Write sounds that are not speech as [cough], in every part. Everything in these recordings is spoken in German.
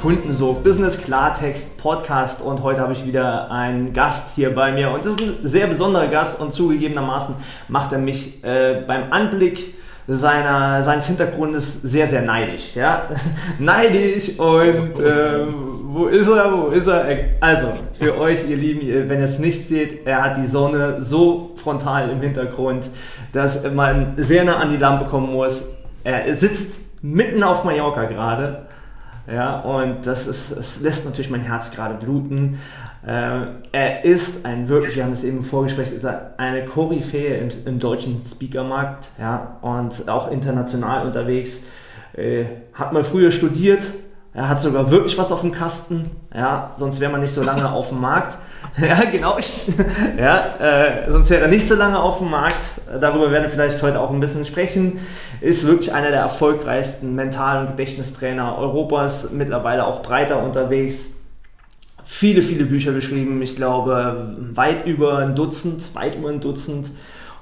Kundensog, Business Klartext Podcast und heute habe ich wieder einen Gast hier bei mir und das ist ein sehr besonderer Gast und zugegebenermaßen macht er mich äh, beim Anblick seiner, seines Hintergrundes sehr, sehr neidisch. Ja? [laughs] neidisch und äh, wo ist er, wo ist er? Also, für euch, ihr Lieben, wenn ihr es nicht seht, er hat die Sonne so frontal im Hintergrund, dass man sehr nah an die Lampe kommen muss. Er sitzt mitten auf Mallorca gerade ja, und das, ist, das lässt natürlich mein Herz gerade bluten. Äh, er ist ein wirklich, wir haben es eben im Vorgespräch eine Koryphäe im, im deutschen Speakermarkt ja, und auch international unterwegs. Äh, hat mal früher studiert, er hat sogar wirklich was auf dem Kasten, ja, sonst wäre man nicht so lange [laughs] auf dem Markt. [laughs] ja, genau. [laughs] ja, äh, sonst wäre er nicht so lange auf dem Markt. Darüber werden wir vielleicht heute auch ein bisschen sprechen. Ist wirklich einer der erfolgreichsten Mental- und Gedächtnistrainer Europas, mittlerweile auch breiter unterwegs. Viele, viele Bücher geschrieben, ich glaube weit über ein Dutzend, weit über ein Dutzend.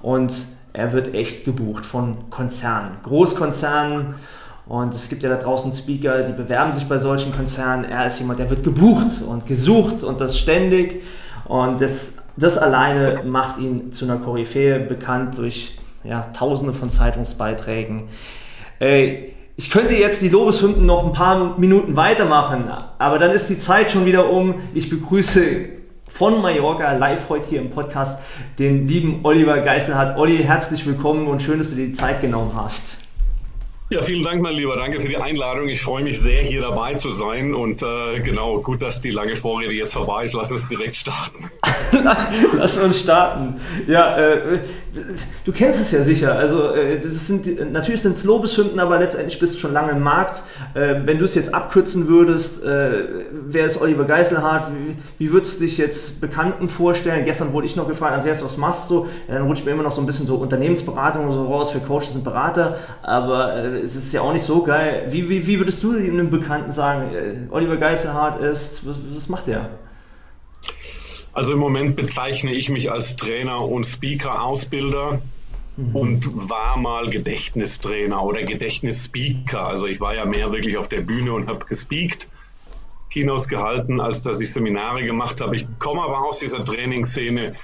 Und er wird echt gebucht von Konzernen, Großkonzernen und es gibt ja da draußen Speaker, die bewerben sich bei solchen Konzernen. Er ist jemand, der wird gebucht und gesucht und das ständig. Und das, das alleine macht ihn zu einer Koryphäe, bekannt durch ja, tausende von Zeitungsbeiträgen. Äh, ich könnte jetzt die Lobeshymnen noch ein paar Minuten weitermachen, aber dann ist die Zeit schon wieder um. Ich begrüße von Mallorca live heute hier im Podcast den lieben Oliver Geiselhardt. Olli, herzlich willkommen und schön, dass du dir die Zeit genommen hast. Ja, vielen Dank, mein Lieber. Danke für die Einladung. Ich freue mich sehr, hier dabei zu sein. Und äh, genau, gut, dass die lange Vorrede jetzt vorbei ist. Lass uns direkt starten. [laughs] Lass uns starten. Ja, äh, du kennst es ja sicher. Also, äh, das sind natürlich sind es Lobeshymnen, aber letztendlich bist du schon lange im Markt. Äh, wenn du es jetzt abkürzen würdest, äh, wer ist Oliver Geiselhardt? Wie, wie würdest du dich jetzt Bekannten vorstellen? Gestern wurde ich noch gefragt, Andreas, was machst du? Ja, dann rutscht mir immer noch so ein bisschen so Unternehmensberatung und so raus für Coaches und Berater. Aber äh, es ist ja auch nicht so geil. Wie, wie, wie würdest du einem Bekannten sagen, äh, Oliver Geiselhardt ist, was, was macht der? Also im Moment bezeichne ich mich als Trainer und Speaker-Ausbilder mhm. und war mal Gedächtnistrainer oder Gedächtnisspeaker. Also ich war ja mehr wirklich auf der Bühne und habe gespeakt, Kinos gehalten, als dass ich Seminare gemacht habe. Ich komme aber aus dieser Trainingsszene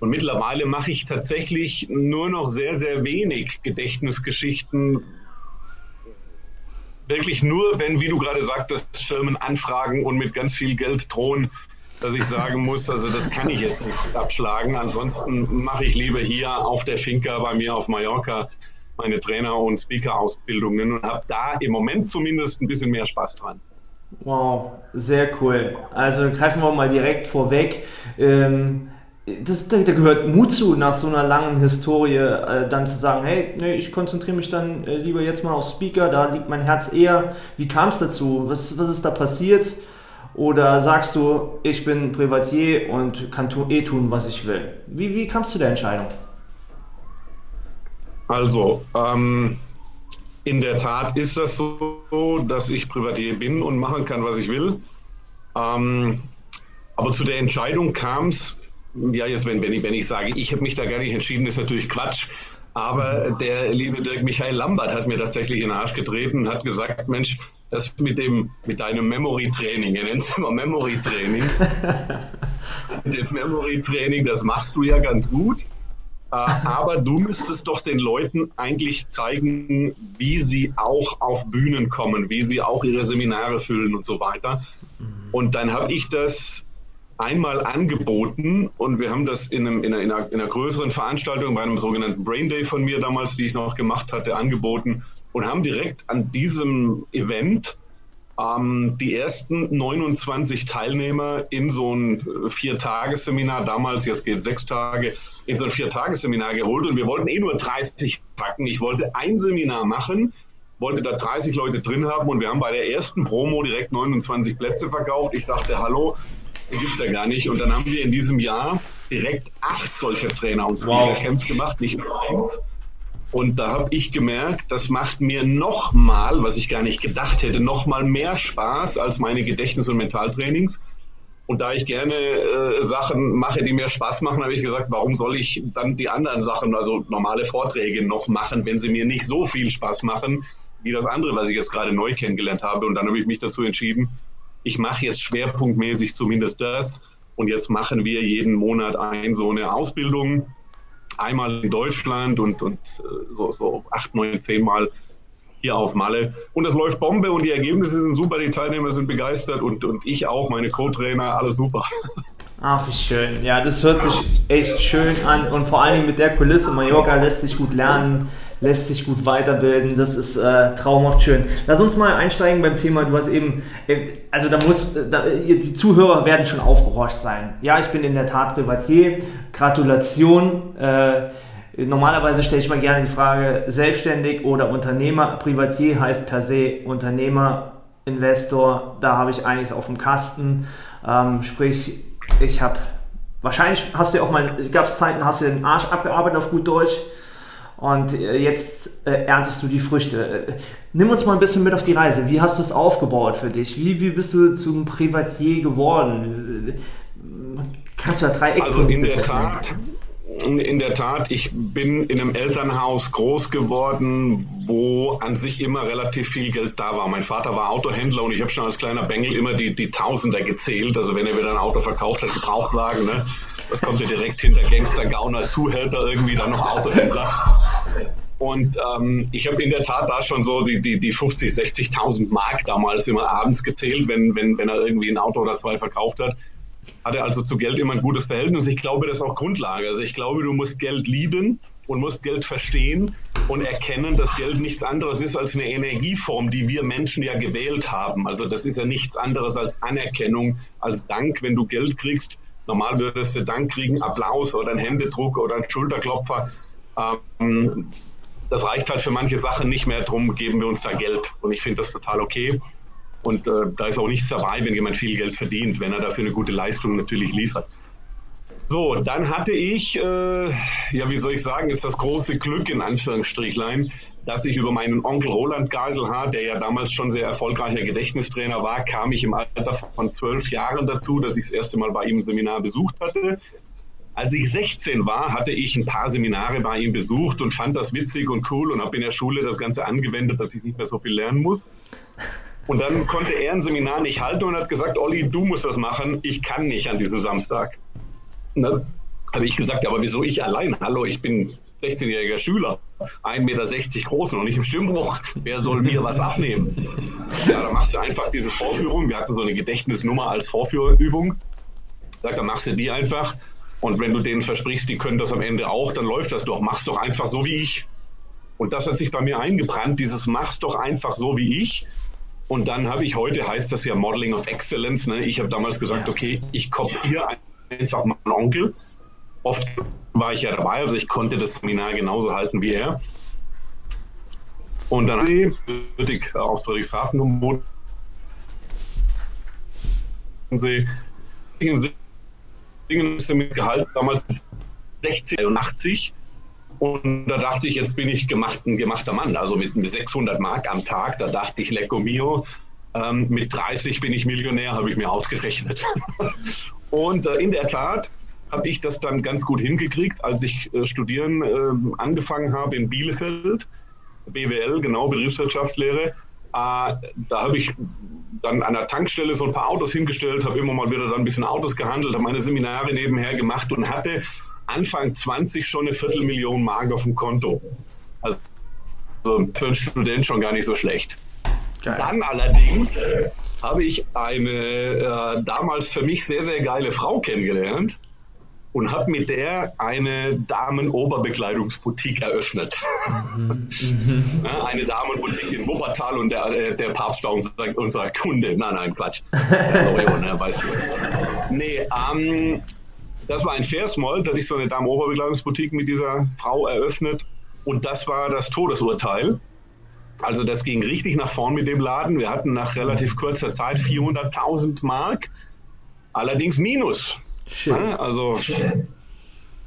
und mittlerweile mache ich tatsächlich nur noch sehr, sehr wenig Gedächtnisgeschichten, wirklich nur, wenn, wie du gerade sagtest, Firmen anfragen und mit ganz viel Geld drohen, dass ich sagen muss, also das kann ich jetzt nicht abschlagen. Ansonsten mache ich lieber hier auf der Finca bei mir auf Mallorca meine Trainer- und Speaker-Ausbildungen und habe da im Moment zumindest ein bisschen mehr Spaß dran. Wow, sehr cool. Also greifen wir mal direkt vorweg. Ähm, das, da, da, gehört Mut zu, nach so einer langen Historie äh, dann zu sagen, hey, nee, ich konzentriere mich dann äh, lieber jetzt mal auf Speaker, da liegt mein Herz eher. Wie kam es dazu? Was, was ist da passiert? Oder sagst du, ich bin Privatier und kann tu, eh tun, was ich will? Wie, wie kamst du der Entscheidung? Also, ähm, in der Tat ist das so, dass ich Privatier bin und machen kann, was ich will. Ähm, aber zu der Entscheidung kam es ja, jetzt, wenn, wenn, ich, wenn ich sage, ich habe mich da gar nicht entschieden, ist natürlich Quatsch. Aber der liebe Dirk Michael Lambert hat mir tatsächlich in den Arsch getreten und hat gesagt, Mensch, das mit dem, mit deinem Memory Training, er nennt es immer Memory Training. [laughs] mit dem Memory Training, das machst du ja ganz gut. Äh, aber du müsstest doch den Leuten eigentlich zeigen, wie sie auch auf Bühnen kommen, wie sie auch ihre Seminare füllen und so weiter. Und dann habe ich das einmal angeboten und wir haben das in, einem, in, einer, in, einer, größeren Veranstaltung bei einem sogenannten Brain Day von mir damals, die ich noch gemacht hatte, angeboten und haben direkt an diesem Event ähm, die ersten 29 Teilnehmer in so ein äh, Vier-Tages-Seminar, damals, jetzt geht es sechs Tage, in so ein Vier-Tages-Seminar geholt und wir wollten eh nur 30 packen. Ich wollte ein Seminar machen, wollte da 30 Leute drin haben und wir haben bei der ersten Promo direkt 29 Plätze verkauft. Ich dachte, hallo, die gibt es ja gar nicht. Und dann haben wir in diesem Jahr direkt acht solcher Trainer und Speaker wow. Camps gemacht, nicht nur eins. Und da habe ich gemerkt, das macht mir nochmal, was ich gar nicht gedacht hätte, nochmal mehr Spaß als meine Gedächtnis- und Mentaltrainings. Und da ich gerne äh, Sachen mache, die mir Spaß machen, habe ich gesagt, warum soll ich dann die anderen Sachen, also normale Vorträge noch machen, wenn sie mir nicht so viel Spaß machen, wie das andere, was ich jetzt gerade neu kennengelernt habe. Und dann habe ich mich dazu entschieden, ich mache jetzt schwerpunktmäßig zumindest das. Und jetzt machen wir jeden Monat ein so eine Ausbildung einmal in Deutschland und, und äh, so, so acht, neun, zehn Mal hier auf Malle. Und es läuft Bombe und die Ergebnisse sind super, die Teilnehmer sind begeistert und, und ich auch, meine Co-Trainer, alles super. Ach, wie schön. Ja, das hört sich echt schön an und vor allen Dingen mit der Kulisse. Mallorca lässt sich gut lernen lässt sich gut weiterbilden. Das ist äh, traumhaft schön. Lass uns mal einsteigen beim Thema. Du hast eben, äh, also da muss, da, die Zuhörer werden schon aufgehorcht sein. Ja, ich bin in der Tat Privatier. Gratulation. Äh, normalerweise stelle ich mal gerne die Frage, selbstständig oder Unternehmer. Privatier heißt per se Unternehmer, Investor. Da habe ich einiges auf dem Kasten. Ähm, sprich, ich habe wahrscheinlich hast du auch mal, gab es Zeiten, hast du den Arsch abgearbeitet auf gut Deutsch und äh, jetzt äh, erntest du die Früchte. Äh, nimm uns mal ein bisschen mit auf die Reise. Wie hast du es aufgebaut für dich? Wie, wie bist du zum Privatier geworden? Kannst du da drei Eckpunkte Also in der Tat, in der Tat, ich bin in einem Elternhaus groß geworden, wo an sich immer relativ viel Geld da war. Mein Vater war Autohändler und ich habe schon als kleiner Bengel immer die, die Tausender gezählt. Also wenn er wieder ein Auto verkauft hat, Gebrauchtwagen, ne? Das kommt ja direkt hinter Gangster, Gauner, Zuhälter, irgendwie dann noch Autohändler. Und ähm, ich habe in der Tat da schon so die, die, die 50, 60.000 Mark damals immer abends gezählt, wenn, wenn, wenn er irgendwie ein Auto oder zwei verkauft hat. Hatte also zu Geld immer ein gutes Verhältnis. Ich glaube, das ist auch Grundlage. Also ich glaube, du musst Geld lieben und musst Geld verstehen und erkennen, dass Geld nichts anderes ist als eine Energieform, die wir Menschen ja gewählt haben. Also das ist ja nichts anderes als Anerkennung, als Dank, wenn du Geld kriegst Normal würdest du Dank kriegen, Applaus oder einen Händedruck oder einen Schulterklopfer. Ähm, das reicht halt für manche Sachen nicht mehr, darum geben wir uns da Geld. Und ich finde das total okay. Und äh, da ist auch nichts dabei, wenn jemand viel Geld verdient, wenn er dafür eine gute Leistung natürlich liefert. So, dann hatte ich, äh, ja, wie soll ich sagen, jetzt das große Glück in Anführungsstrichlein, dass ich über meinen Onkel Roland Geiselhardt, der ja damals schon sehr erfolgreicher Gedächtnistrainer war, kam ich im Alter von zwölf Jahren dazu, dass ich das erste Mal bei ihm ein Seminar besucht hatte. Als ich 16 war, hatte ich ein paar Seminare bei ihm besucht und fand das witzig und cool und habe in der Schule das Ganze angewendet, dass ich nicht mehr so viel lernen muss. Und dann konnte er ein Seminar nicht halten und hat gesagt, Olli, du musst das machen, ich kann nicht an diesem Samstag. Und dann habe ich gesagt, aber wieso ich allein? Hallo, ich bin 16-jähriger Schüler, 1,60 Meter groß und nicht im Stimmbruch. Wer soll mir was abnehmen? Ja, dann machst du einfach diese Vorführung. Wir hatten so eine Gedächtnisnummer als Vorführübung. Sag, dann machst du die einfach. Und wenn du denen versprichst, die können das am Ende auch, dann läuft das doch. Mach's doch einfach so wie ich. Und das hat sich bei mir eingebrannt, dieses mach's doch einfach so wie ich. Und dann habe ich heute, heißt das ja Modeling of Excellence. Ne? Ich habe damals gesagt, okay, ich kopiere einfach meinen Onkel. Oft war ich ja dabei, also ich konnte das Seminar genauso halten wie er. Und dann würde ich aus Friedrichshafen zum Bodensee. Singen ist mitgehalten, damals 1680. Und da dachte ich, jetzt bin ich gemacht, ein gemachter Mann, also mit, mit 600 Mark am Tag. Da dachte ich, Lecco mio, ähm, mit 30 bin ich Millionär, habe ich mir ausgerechnet. [laughs] Und äh, in der Tat habe ich das dann ganz gut hingekriegt, als ich äh, studieren äh, angefangen habe in Bielefeld, BWL, genau, Betriebswirtschaftslehre. Äh, da habe ich dann an der Tankstelle so ein paar Autos hingestellt, habe immer mal wieder dann ein bisschen Autos gehandelt, habe meine Seminare nebenher gemacht und hatte Anfang 20 schon eine Viertelmillion Mark auf dem Konto. Also für einen Student schon gar nicht so schlecht. Geil. Dann allerdings habe ich eine äh, damals für mich sehr, sehr geile Frau kennengelernt und habe mit der eine Damen-Oberbekleidungsboutique eröffnet. Mhm. [laughs] ja, eine Damenboutique in Wuppertal und der, äh, der Papst war unser, unser Kunde. Nein, nein, Quatsch. [laughs] Euro, ne, weißt du. Nee, ähm, das war ein Versmold, da hatte ich so eine Damen-Oberbekleidungsboutique mit dieser Frau eröffnet und das war das Todesurteil. Also das ging richtig nach vorn mit dem Laden. Wir hatten nach relativ kurzer Zeit 400.000 Mark, allerdings minus. Schön. Also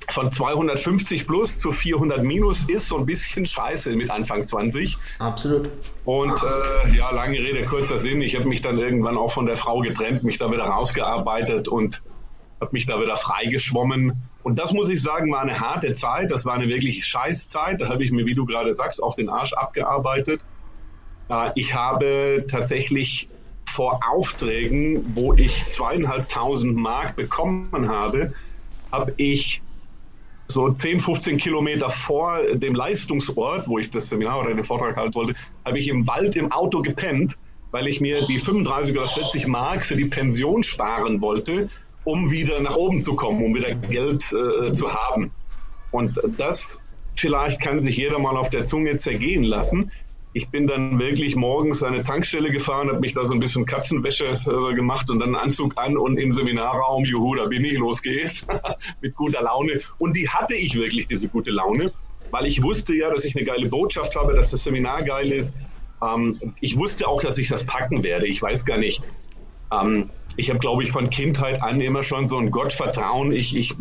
von 250 plus zu 400 minus ist so ein bisschen scheiße mit Anfang 20. Absolut. Und äh, ja, lange Rede, kurzer Sinn. Ich habe mich dann irgendwann auch von der Frau getrennt, mich da wieder rausgearbeitet und habe mich da wieder freigeschwommen. Und das muss ich sagen, war eine harte Zeit. Das war eine wirklich scheiß Zeit. Da habe ich mir, wie du gerade sagst, auch den Arsch abgearbeitet. Äh, ich habe tatsächlich vor Aufträgen, wo ich zweieinhalbtausend Mark bekommen habe, habe ich so 10, 15 Kilometer vor dem Leistungsort, wo ich das Seminar oder den Vortrag halten wollte, habe ich im Wald im Auto gepennt, weil ich mir die 35 oder 40 Mark für die Pension sparen wollte, um wieder nach oben zu kommen, um wieder Geld äh, zu haben. Und das vielleicht kann sich jeder mal auf der Zunge zergehen lassen ich bin dann wirklich morgens an eine Tankstelle gefahren, habe mich da so ein bisschen Katzenwäsche äh, gemacht und dann einen Anzug an und im Seminarraum, juhu, da bin ich, los geht's, [laughs] mit guter Laune. Und die hatte ich wirklich, diese gute Laune, weil ich wusste ja, dass ich eine geile Botschaft habe, dass das Seminar geil ist. Ähm, ich wusste auch, dass ich das packen werde. Ich weiß gar nicht. Ähm, ich habe, glaube ich, von Kindheit an immer schon so ein Gottvertrauen. Ich, ich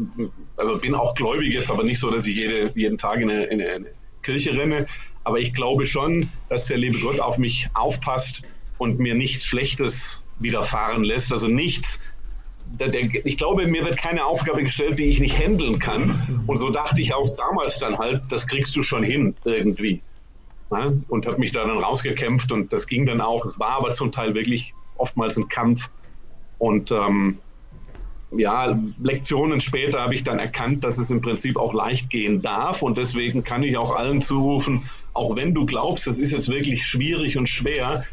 also bin auch gläubig jetzt, aber nicht so, dass ich jede, jeden Tag in eine, in eine Kirche renne. Aber ich glaube schon, dass der liebe Gott auf mich aufpasst und mir nichts Schlechtes widerfahren lässt. Also nichts. Ich glaube, mir wird keine Aufgabe gestellt, die ich nicht handeln kann. Und so dachte ich auch damals dann halt, das kriegst du schon hin irgendwie. Und habe mich da dann rausgekämpft und das ging dann auch. Es war aber zum Teil wirklich oftmals ein Kampf. Und ähm, ja, Lektionen später habe ich dann erkannt, dass es im Prinzip auch leicht gehen darf. Und deswegen kann ich auch allen zurufen, auch wenn du glaubst, es ist jetzt wirklich schwierig und schwer,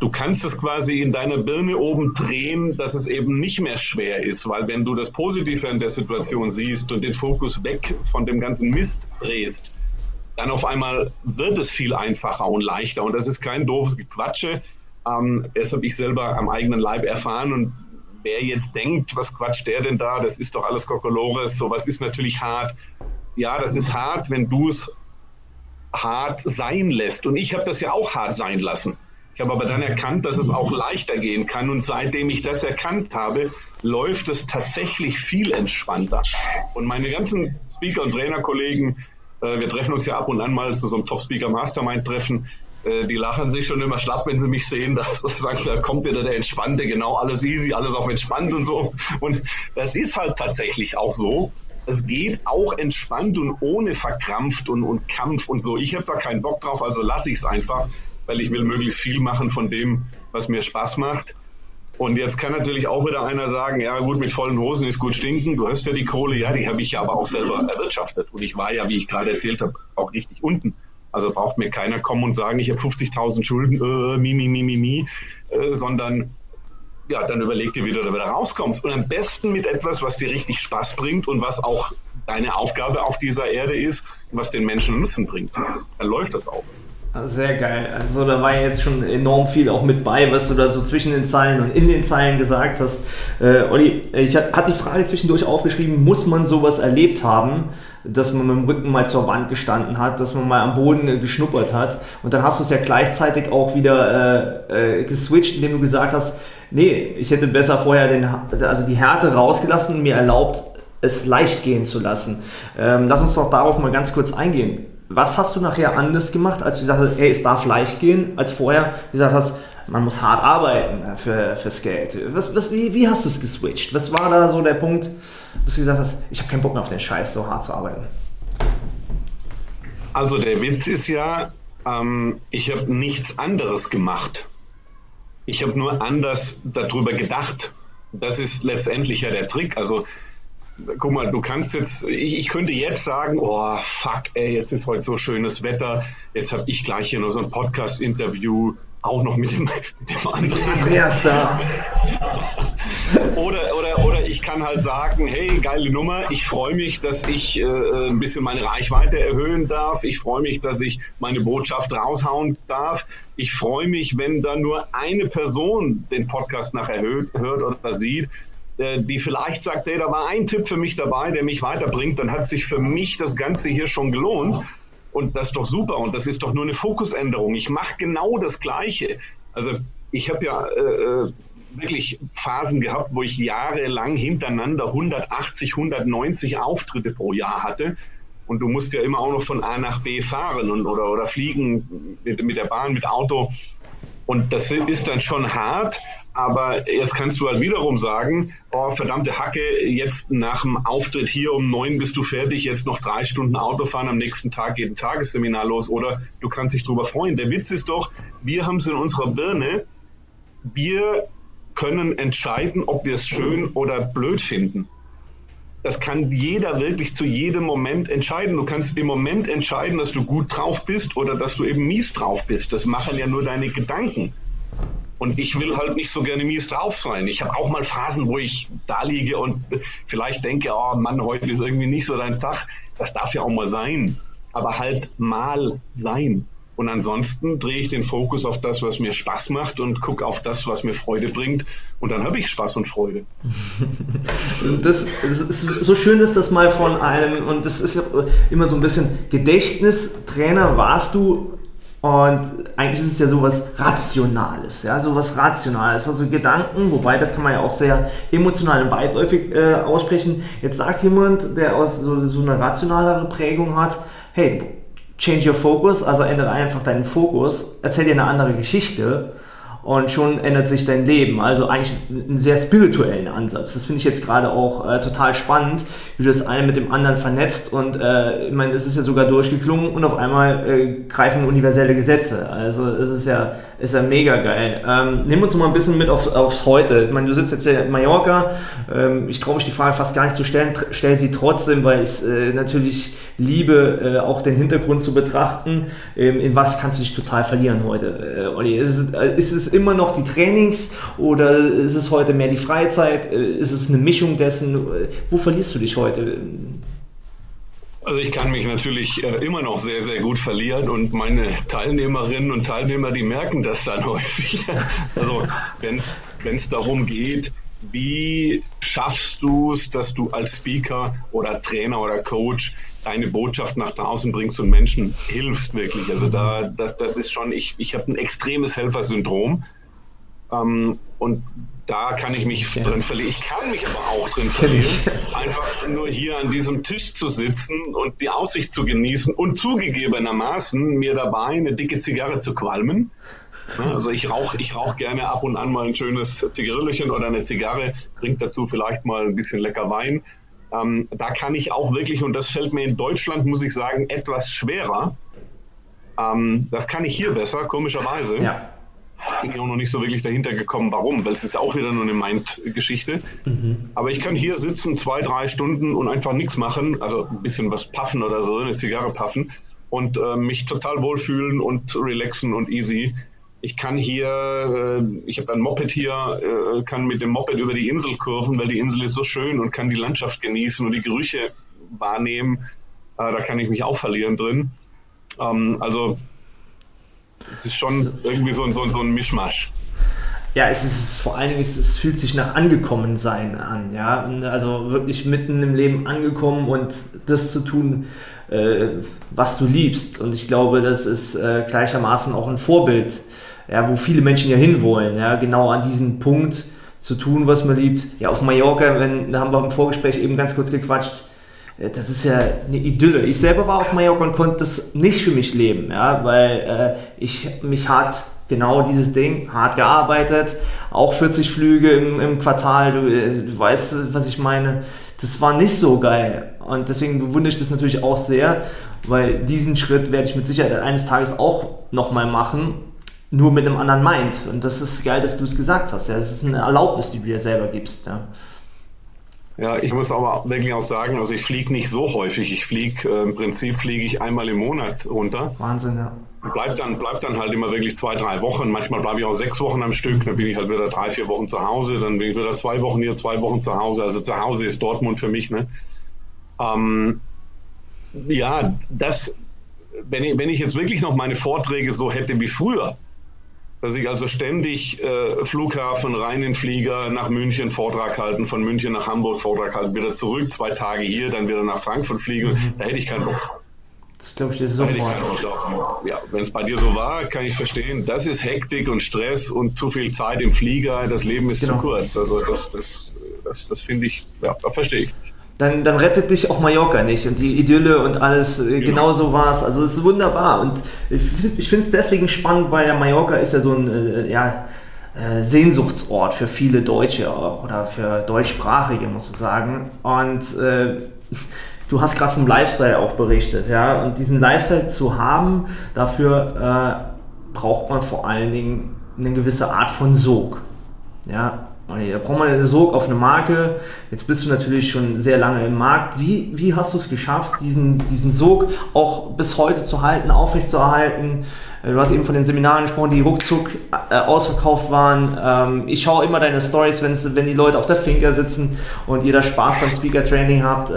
du kannst es quasi in deiner Birne oben drehen, dass es eben nicht mehr schwer ist, weil wenn du das Positive in der Situation siehst und den Fokus weg von dem ganzen Mist drehst, dann auf einmal wird es viel einfacher und leichter und das ist kein doofes Gequatsche. Ähm, das habe ich selber am eigenen Leib erfahren und wer jetzt denkt, was quatscht der denn da, das ist doch alles Kokolores, sowas ist natürlich hart. Ja, das ist hart, wenn du es hart sein lässt. Und ich habe das ja auch hart sein lassen. Ich habe aber dann erkannt, dass es auch leichter gehen kann. Und seitdem ich das erkannt habe, läuft es tatsächlich viel entspannter. Und meine ganzen Speaker- und Trainerkollegen, äh, wir treffen uns ja ab und an mal zu so einem Top-Speaker-Mastermind-Treffen, äh, die lachen sich schon immer schlapp, wenn sie mich sehen. Da [laughs] sagt, da kommt wieder der Entspannte, genau, alles easy, alles auch entspannt und so. Und das ist halt tatsächlich auch so es geht auch entspannt und ohne verkrampft und, und Kampf und so. Ich habe da keinen Bock drauf, also lasse ich es einfach, weil ich will möglichst viel machen von dem, was mir Spaß macht. Und jetzt kann natürlich auch wieder einer sagen, ja gut, mit vollen Hosen ist gut stinken, du hast ja die Kohle, ja, die habe ich ja aber auch selber erwirtschaftet. Und ich war ja, wie ich gerade erzählt habe, auch richtig unten. Also braucht mir keiner kommen und sagen, ich habe 50.000 Schulden, äh, mi, mi, mi, mi, mi, äh, sondern ja, dann überleg dir, wie du da wieder rauskommst. Und am besten mit etwas, was dir richtig Spaß bringt und was auch deine Aufgabe auf dieser Erde ist was den Menschen Nutzen bringt. Dann läuft das auch. Sehr geil. Also da war jetzt schon enorm viel auch mit bei, was du da so zwischen den Zeilen und in den Zeilen gesagt hast. Äh, Olli, ich hatte die Frage zwischendurch aufgeschrieben, muss man sowas erlebt haben, dass man mit dem Rücken mal zur Wand gestanden hat, dass man mal am Boden äh, geschnuppert hat und dann hast du es ja gleichzeitig auch wieder äh, äh, geswitcht, indem du gesagt hast, nee, ich hätte besser vorher den, also die Härte rausgelassen und mir erlaubt, es leicht gehen zu lassen. Ähm, lass uns doch darauf mal ganz kurz eingehen. Was hast du nachher anders gemacht, als du gesagt hast, hey, es darf leicht gehen, als vorher gesagt hast, man muss hart arbeiten äh, für, fürs Geld. Was, was, wie, wie hast du es geswitcht? Was war da so der Punkt, dass du gesagt hast, ich habe keinen Bock mehr auf den Scheiß, so hart zu arbeiten? Also der Witz ist ja, ähm, ich habe nichts anderes gemacht. Ich habe nur anders darüber gedacht. Das ist letztendlich ja der Trick. Also, guck mal, du kannst jetzt, ich, ich könnte jetzt sagen, oh, fuck, ey, jetzt ist heute so schönes Wetter. Jetzt habe ich gleich hier noch so ein Podcast-Interview auch noch mit dem, mit dem anderen. Andreas da. [laughs] oder, oder, oder ich kann halt sagen, hey, geile Nummer, ich freue mich, dass ich äh, ein bisschen meine Reichweite erhöhen darf. Ich freue mich, dass ich meine Botschaft raushauen darf. Ich freue mich, wenn da nur eine Person den Podcast nachher hört, hört oder sieht, äh, die vielleicht sagt, hey, da war ein Tipp für mich dabei, der mich weiterbringt, dann hat sich für mich das Ganze hier schon gelohnt. Und das ist doch super und das ist doch nur eine Fokusänderung. Ich mache genau das Gleiche. Also ich habe ja äh, äh wirklich Phasen gehabt, wo ich jahrelang hintereinander 180, 190 Auftritte pro Jahr hatte. Und du musst ja immer auch noch von A nach B fahren und, oder, oder fliegen mit, mit der Bahn, mit Auto. Und das ist dann schon hart. Aber jetzt kannst du halt wiederum sagen, oh verdammte Hacke, jetzt nach dem Auftritt hier um neun bist du fertig, jetzt noch drei Stunden Auto fahren, am nächsten Tag geht ein Tagesseminar los oder du kannst dich drüber freuen. Der Witz ist doch, wir haben es in unserer Birne, wir können entscheiden, ob wir es schön oder blöd finden. Das kann jeder wirklich zu jedem Moment entscheiden. Du kannst im Moment entscheiden, dass du gut drauf bist oder dass du eben mies drauf bist. Das machen ja nur deine Gedanken. Und ich will halt nicht so gerne mies drauf sein. Ich habe auch mal Phasen, wo ich da liege und vielleicht denke, oh Mann, heute ist irgendwie nicht so dein Tag. Das darf ja auch mal sein. Aber halt mal sein. Und ansonsten drehe ich den Fokus auf das, was mir Spaß macht und gucke auf das, was mir Freude bringt. Und dann habe ich Spaß und Freude. [laughs] das, ist, so schön ist das mal von einem, und das ist ja immer so ein bisschen Gedächtnistrainer warst du und eigentlich ist es ja sowas Rationales, ja, sowas Rationales, also Gedanken, wobei das kann man ja auch sehr emotional und weitläufig äh, aussprechen. Jetzt sagt jemand, der aus so, so eine rationalere Prägung hat, hey, change your focus, also ändere einfach deinen Fokus, erzähl dir eine andere Geschichte und schon ändert sich dein Leben. Also eigentlich einen sehr spirituellen Ansatz. Das finde ich jetzt gerade auch äh, total spannend, wie du das eine mit dem anderen vernetzt und äh, ich meine, es ist ja sogar durchgeklungen und auf einmal äh, greifen universelle Gesetze. Also es ist ja ist ja mega geil. Ähm, nimm uns mal ein bisschen mit auf, aufs Heute. Ich meine, du sitzt jetzt ja in Mallorca. Ähm, ich traue mich die Frage fast gar nicht zu stellen. Stell sie trotzdem, weil ich äh, natürlich liebe, äh, auch den Hintergrund zu betrachten. Ähm, in was kannst du dich total verlieren heute, äh, Olli? Ist äh, ist es immer noch die Trainings oder ist es heute mehr die Freizeit? Äh, ist es eine Mischung dessen? Wo verlierst du dich heute? Also ich kann mich natürlich äh, immer noch sehr, sehr gut verlieren und meine Teilnehmerinnen und Teilnehmer, die merken das dann [laughs] häufig. Also wenn es darum geht, wie schaffst du es, dass du als Speaker oder Trainer oder Coach deine Botschaft nach draußen bringst und Menschen hilfst wirklich. Also da, das, das ist schon, ich, ich habe ein extremes Helfersyndrom. Ähm, und da kann ich mich ja. drin verlieren. Ich kann mich aber auch drin verlieren. Einfach nur hier an diesem Tisch zu sitzen und die Aussicht zu genießen und zugegebenermaßen mir dabei eine dicke Zigarre zu qualmen. Also ich rauche ich rauch gerne ab und an mal ein schönes Zigarillerchen oder eine Zigarre, trinke dazu vielleicht mal ein bisschen lecker Wein. Ähm, da kann ich auch wirklich, und das fällt mir in Deutschland, muss ich sagen, etwas schwerer. Ähm, das kann ich hier besser, komischerweise. Ja bin ich auch noch nicht so wirklich dahinter gekommen, warum, weil es ist auch wieder nur eine Mind-Geschichte. Mhm. Aber ich kann hier sitzen, zwei, drei Stunden und einfach nichts machen, also ein bisschen was puffen oder so, eine Zigarre puffen und äh, mich total wohlfühlen und relaxen und easy. Ich kann hier, äh, ich habe ein Moped hier, äh, kann mit dem Moped über die Insel kurven, weil die Insel ist so schön und kann die Landschaft genießen und die Gerüche wahrnehmen. Äh, da kann ich mich auch verlieren drin. Ähm, also es ist schon irgendwie so, so, so ein Mischmasch. Ja, es ist vor allen Dingen, es, fühlt sich nach angekommen sein an, ja. Also wirklich mitten im Leben angekommen und das zu tun, äh, was du liebst. Und ich glaube, das ist äh, gleichermaßen auch ein Vorbild, ja, wo viele Menschen ja hinwollen, ja, genau an diesen Punkt zu tun, was man liebt. Ja, auf Mallorca, wenn, da haben wir im Vorgespräch eben ganz kurz gequatscht, äh, das ist ja eine Idylle. Ich selber war auf Mallorca und konnte das nicht für mich leben, ja, weil äh, ich mich hart genau dieses Ding, hart gearbeitet, auch 40 Flüge im, im Quartal, du, äh, du weißt, was ich meine. Das war nicht so geil. Und deswegen bewundere ich das natürlich auch sehr, weil diesen Schritt werde ich mit Sicherheit eines Tages auch nochmal machen, nur mit einem anderen Mind. Und das ist geil, dass du es gesagt hast. Ja. Das ist eine Erlaubnis, die du dir selber gibst. Ja. Ja, ich muss aber wirklich auch sagen, also ich fliege nicht so häufig. Ich fliege, äh, im Prinzip fliege ich einmal im Monat runter. Wahnsinn, ja. Bleibt dann, bleibt dann halt immer wirklich zwei, drei Wochen. Manchmal bleibe ich auch sechs Wochen am Stück. Dann bin ich halt wieder drei, vier Wochen zu Hause. Dann bin ich wieder zwei Wochen hier, zwei Wochen zu Hause. Also zu Hause ist Dortmund für mich. Ne? Ähm, ja, das, wenn ich, wenn ich jetzt wirklich noch meine Vorträge so hätte wie früher, dass ich also ständig äh, Flughafen, rein in Flieger, nach München Vortrag halten, von München nach Hamburg Vortrag halten, wieder zurück, zwei Tage hier, dann wieder nach Frankfurt fliegen, mhm. da hätte ich keinen Bock. Das glaube ich dir sofort. Ja, wenn es bei dir so war, kann ich verstehen. Das ist Hektik und Stress und zu viel Zeit im Flieger. Das Leben ist genau. zu kurz. Also das, das, das, das finde ich, ja, da verstehe ich. Dann, dann rettet dich auch Mallorca nicht und die Idylle und alles, äh, genau, genau so war es. Also es ist wunderbar und ich, ich finde es deswegen spannend, weil ja Mallorca ist ja so ein, äh, ja, äh, Sehnsuchtsort für viele Deutsche oder für Deutschsprachige, muss man sagen. Und äh, [laughs] du hast gerade vom Lifestyle auch berichtet, ja. Und diesen Lifestyle zu haben, dafür äh, braucht man vor allen Dingen eine gewisse Art von Sog. Ja, da braucht man einen Sog auf eine Marke. Jetzt bist du natürlich schon sehr lange im Markt. Wie, wie hast du es geschafft, diesen, diesen Sog auch bis heute zu halten, aufrechtzuerhalten? Äh, du hast eben von den Seminaren gesprochen, die ruckzuck äh, ausverkauft waren. Ähm, ich schaue immer deine Stories, wenn die Leute auf der Finker sitzen und ihr da Spaß beim Speaker Training habt.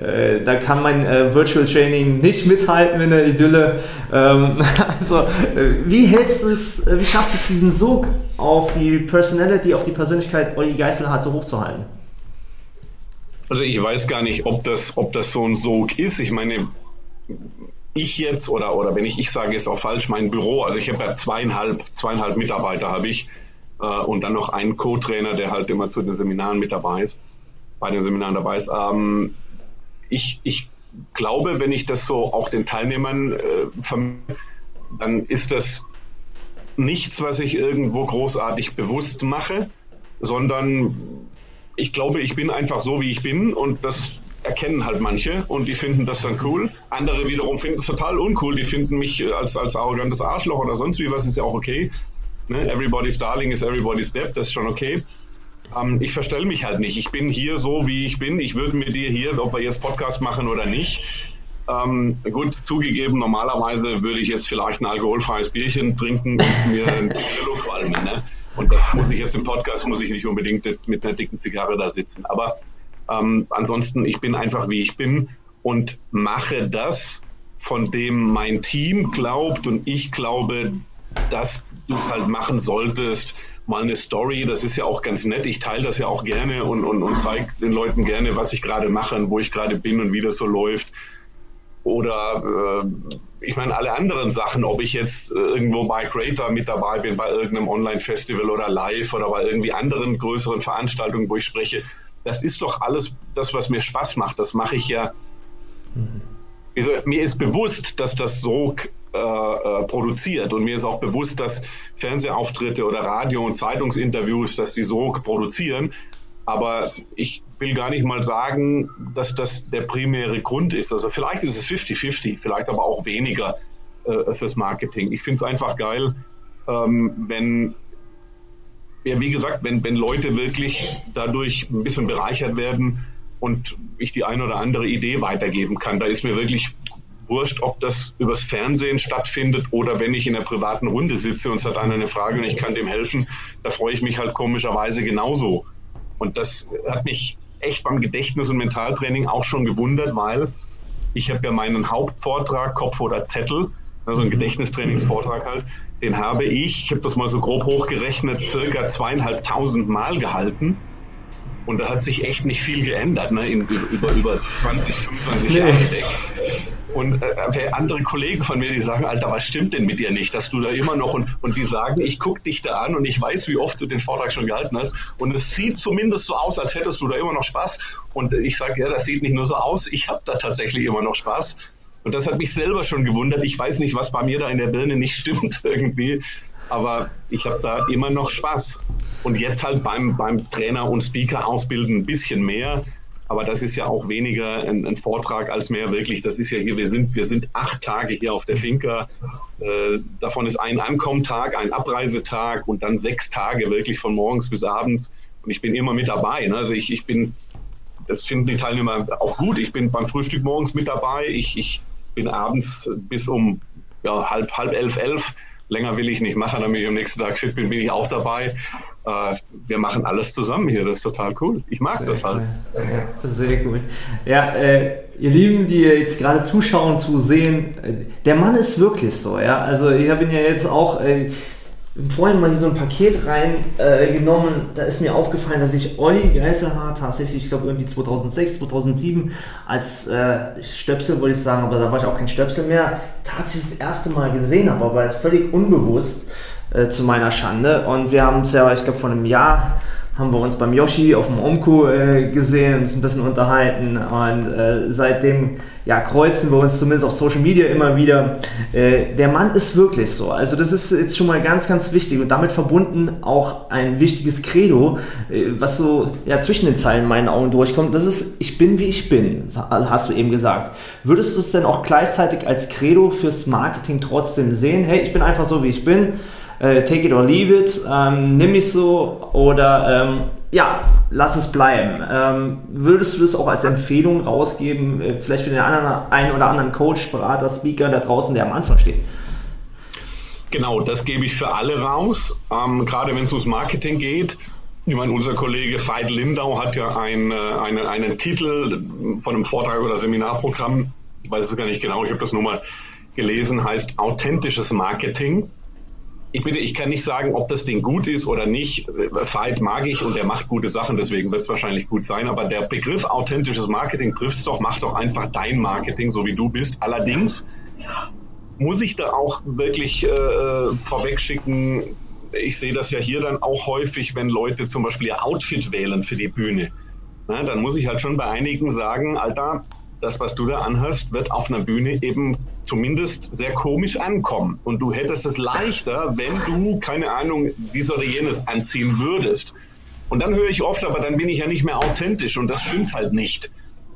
Äh, da kann mein äh, Virtual Training nicht mithalten in der Idylle. Ähm, [laughs] also, äh, wie hältst du es, äh, wie schaffst du es, diesen Sog auf die Personality, auf die Persönlichkeit Olli Geißelhardt so hochzuhalten? Also ich weiß gar nicht, ob das, ob das so ein Sog ist. Ich meine, ich jetzt, oder, oder wenn ich ich sage, ist auch falsch, mein Büro, also ich habe ja zweieinhalb, zweieinhalb Mitarbeiter habe ich äh, und dann noch einen Co-Trainer, der halt immer zu den Seminaren mit dabei ist, bei den Seminaren dabei ist. Ähm, ich, ich glaube, wenn ich das so auch den Teilnehmern äh, dann ist das nichts, was ich irgendwo großartig bewusst mache, sondern ich glaube, ich bin einfach so, wie ich bin und das erkennen halt manche und die finden das dann cool. Andere wiederum finden es total uncool, die finden mich als, als arrogantes Arschloch oder sonst wie was, ist ja auch okay. Ne? Everybody's Darling is everybody's Depp, das ist schon okay. Ähm, ich verstelle mich halt nicht. Ich bin hier so, wie ich bin. Ich würde mit dir hier, ob wir jetzt Podcast machen oder nicht, ähm, gut, zugegeben, normalerweise würde ich jetzt vielleicht ein alkoholfreies Bierchen trinken und mir ein [laughs] Zigarillo qualmen. Ne? Und das muss ich jetzt im Podcast, muss ich nicht unbedingt mit einer dicken Zigarre da sitzen. Aber ähm, ansonsten, ich bin einfach, wie ich bin und mache das, von dem mein Team glaubt und ich glaube, dass du es halt machen solltest, mal eine Story, das ist ja auch ganz nett. Ich teile das ja auch gerne und, und, und zeige den Leuten gerne, was ich gerade mache und wo ich gerade bin und wie das so läuft. Oder äh, ich meine, alle anderen Sachen, ob ich jetzt äh, irgendwo bei Creator mit dabei bin, bei irgendeinem Online-Festival oder live oder bei irgendwie anderen größeren Veranstaltungen, wo ich spreche, das ist doch alles das, was mir Spaß macht. Das mache ich ja. Mhm. Also, mir ist bewusst, dass das so äh, äh, produziert. Und mir ist auch bewusst, dass Fernsehauftritte oder Radio- und Zeitungsinterviews, dass die so produzieren. Aber ich will gar nicht mal sagen, dass das der primäre Grund ist. Also vielleicht ist es 50-50, vielleicht aber auch weniger äh, fürs Marketing. Ich finde es einfach geil, ähm, wenn, ja, wie gesagt, wenn, wenn Leute wirklich dadurch ein bisschen bereichert werden und ich die eine oder andere Idee weitergeben kann. Da ist mir wirklich wurscht, ob das übers Fernsehen stattfindet oder wenn ich in einer privaten Runde sitze und es hat einer eine Frage und ich kann dem helfen, da freue ich mich halt komischerweise genauso. Und das hat mich echt beim Gedächtnis- und Mentaltraining auch schon gewundert, weil ich habe ja meinen Hauptvortrag Kopf oder Zettel, also ein mhm. Gedächtnistrainingsvortrag halt, den habe ich, ich habe das mal so grob hochgerechnet, circa zweieinhalbtausend Mal gehalten. Und da hat sich echt nicht viel geändert, ne, in, über, über 20, 25 nee. Jahre. Und äh, andere Kollegen von mir, die sagen, Alter, was stimmt denn mit dir nicht, dass du da immer noch und, und die sagen, ich gucke dich da an und ich weiß, wie oft du den Vortrag schon gehalten hast und es sieht zumindest so aus, als hättest du da immer noch Spaß. Und ich sage, ja, das sieht nicht nur so aus, ich habe da tatsächlich immer noch Spaß. Und das hat mich selber schon gewundert. Ich weiß nicht, was bei mir da in der Birne nicht [laughs] stimmt irgendwie, aber ich habe da immer noch Spaß. Und jetzt halt beim, beim Trainer und Speaker ausbilden ein bisschen mehr. Aber das ist ja auch weniger ein, ein, Vortrag als mehr wirklich. Das ist ja hier, wir sind, wir sind acht Tage hier auf der Finca. Äh, davon ist ein Ankommentag, ein Abreisetag und dann sechs Tage wirklich von morgens bis abends. Und ich bin immer mit dabei. Ne? Also ich, ich bin, das finden die Teilnehmer auch gut. Ich bin beim Frühstück morgens mit dabei. Ich, ich bin abends bis um ja, halb, halb elf, elf. Länger will ich nicht machen, damit ich am nächsten Tag fit bin, bin ich auch dabei. Äh, wir machen alles zusammen hier. Das ist total cool. Ich mag sehr das halt. Cool. Ja, sehr gut. Ja, äh, ihr Lieben, die jetzt gerade zuschauen, zu sehen, äh, der Mann ist wirklich so. Ja, also ich habe ihn ja jetzt auch. Äh, vorhin mal so ein Paket reingenommen. Äh, da ist mir aufgefallen, dass ich Olli Geiselhardt tatsächlich, ich glaube irgendwie 2006, 2007 als äh, Stöpsel wollte ich sagen, aber da war ich auch kein Stöpsel mehr, tatsächlich das erste Mal gesehen habe, aber jetzt völlig unbewusst äh, zu meiner Schande. Und wir haben es ja, ich glaube, vor einem Jahr haben wir uns beim Yoshi auf dem Omko äh, gesehen uns ein bisschen unterhalten. Und äh, seitdem ja, kreuzen wir uns zumindest auf Social Media immer wieder. Äh, der Mann ist wirklich so. Also das ist jetzt schon mal ganz, ganz wichtig und damit verbunden auch ein wichtiges Credo, äh, was so ja, zwischen den Zeilen in meinen Augen durchkommt. Das ist, ich bin wie ich bin, hast du eben gesagt. Würdest du es denn auch gleichzeitig als Credo fürs Marketing trotzdem sehen? Hey, ich bin einfach so, wie ich bin äh, take it or leave it, ähm, nimm mich so oder ähm, ja, lass es bleiben. Ähm, würdest du das auch als Empfehlung rausgeben, äh, vielleicht für den anderen, einen oder anderen Coach, Berater, Speaker da draußen, der am Anfang steht? Genau, das gebe ich für alle raus, ähm, gerade wenn es ums Marketing geht. Ich meine, unser Kollege Veit Lindau hat ja ein, äh, eine, einen Titel von einem Vortrag oder Seminarprogramm, ich weiß es gar nicht genau, ich habe das nur mal gelesen, heißt authentisches Marketing ich bitte, ich kann nicht sagen, ob das Ding gut ist oder nicht. Veit mag ich und der macht gute Sachen, deswegen wird es wahrscheinlich gut sein. Aber der Begriff authentisches Marketing trifft es doch, mach doch einfach dein Marketing, so wie du bist. Allerdings muss ich da auch wirklich äh, vorweg schicken, ich sehe das ja hier dann auch häufig, wenn Leute zum Beispiel ihr Outfit wählen für die Bühne. Na, dann muss ich halt schon bei einigen sagen, Alter, das, was du da anhast, wird auf einer Bühne eben zumindest sehr komisch ankommen. Und du hättest es leichter, wenn du, keine Ahnung, dies oder jenes anziehen würdest. Und dann höre ich oft, aber dann bin ich ja nicht mehr authentisch und das stimmt halt nicht.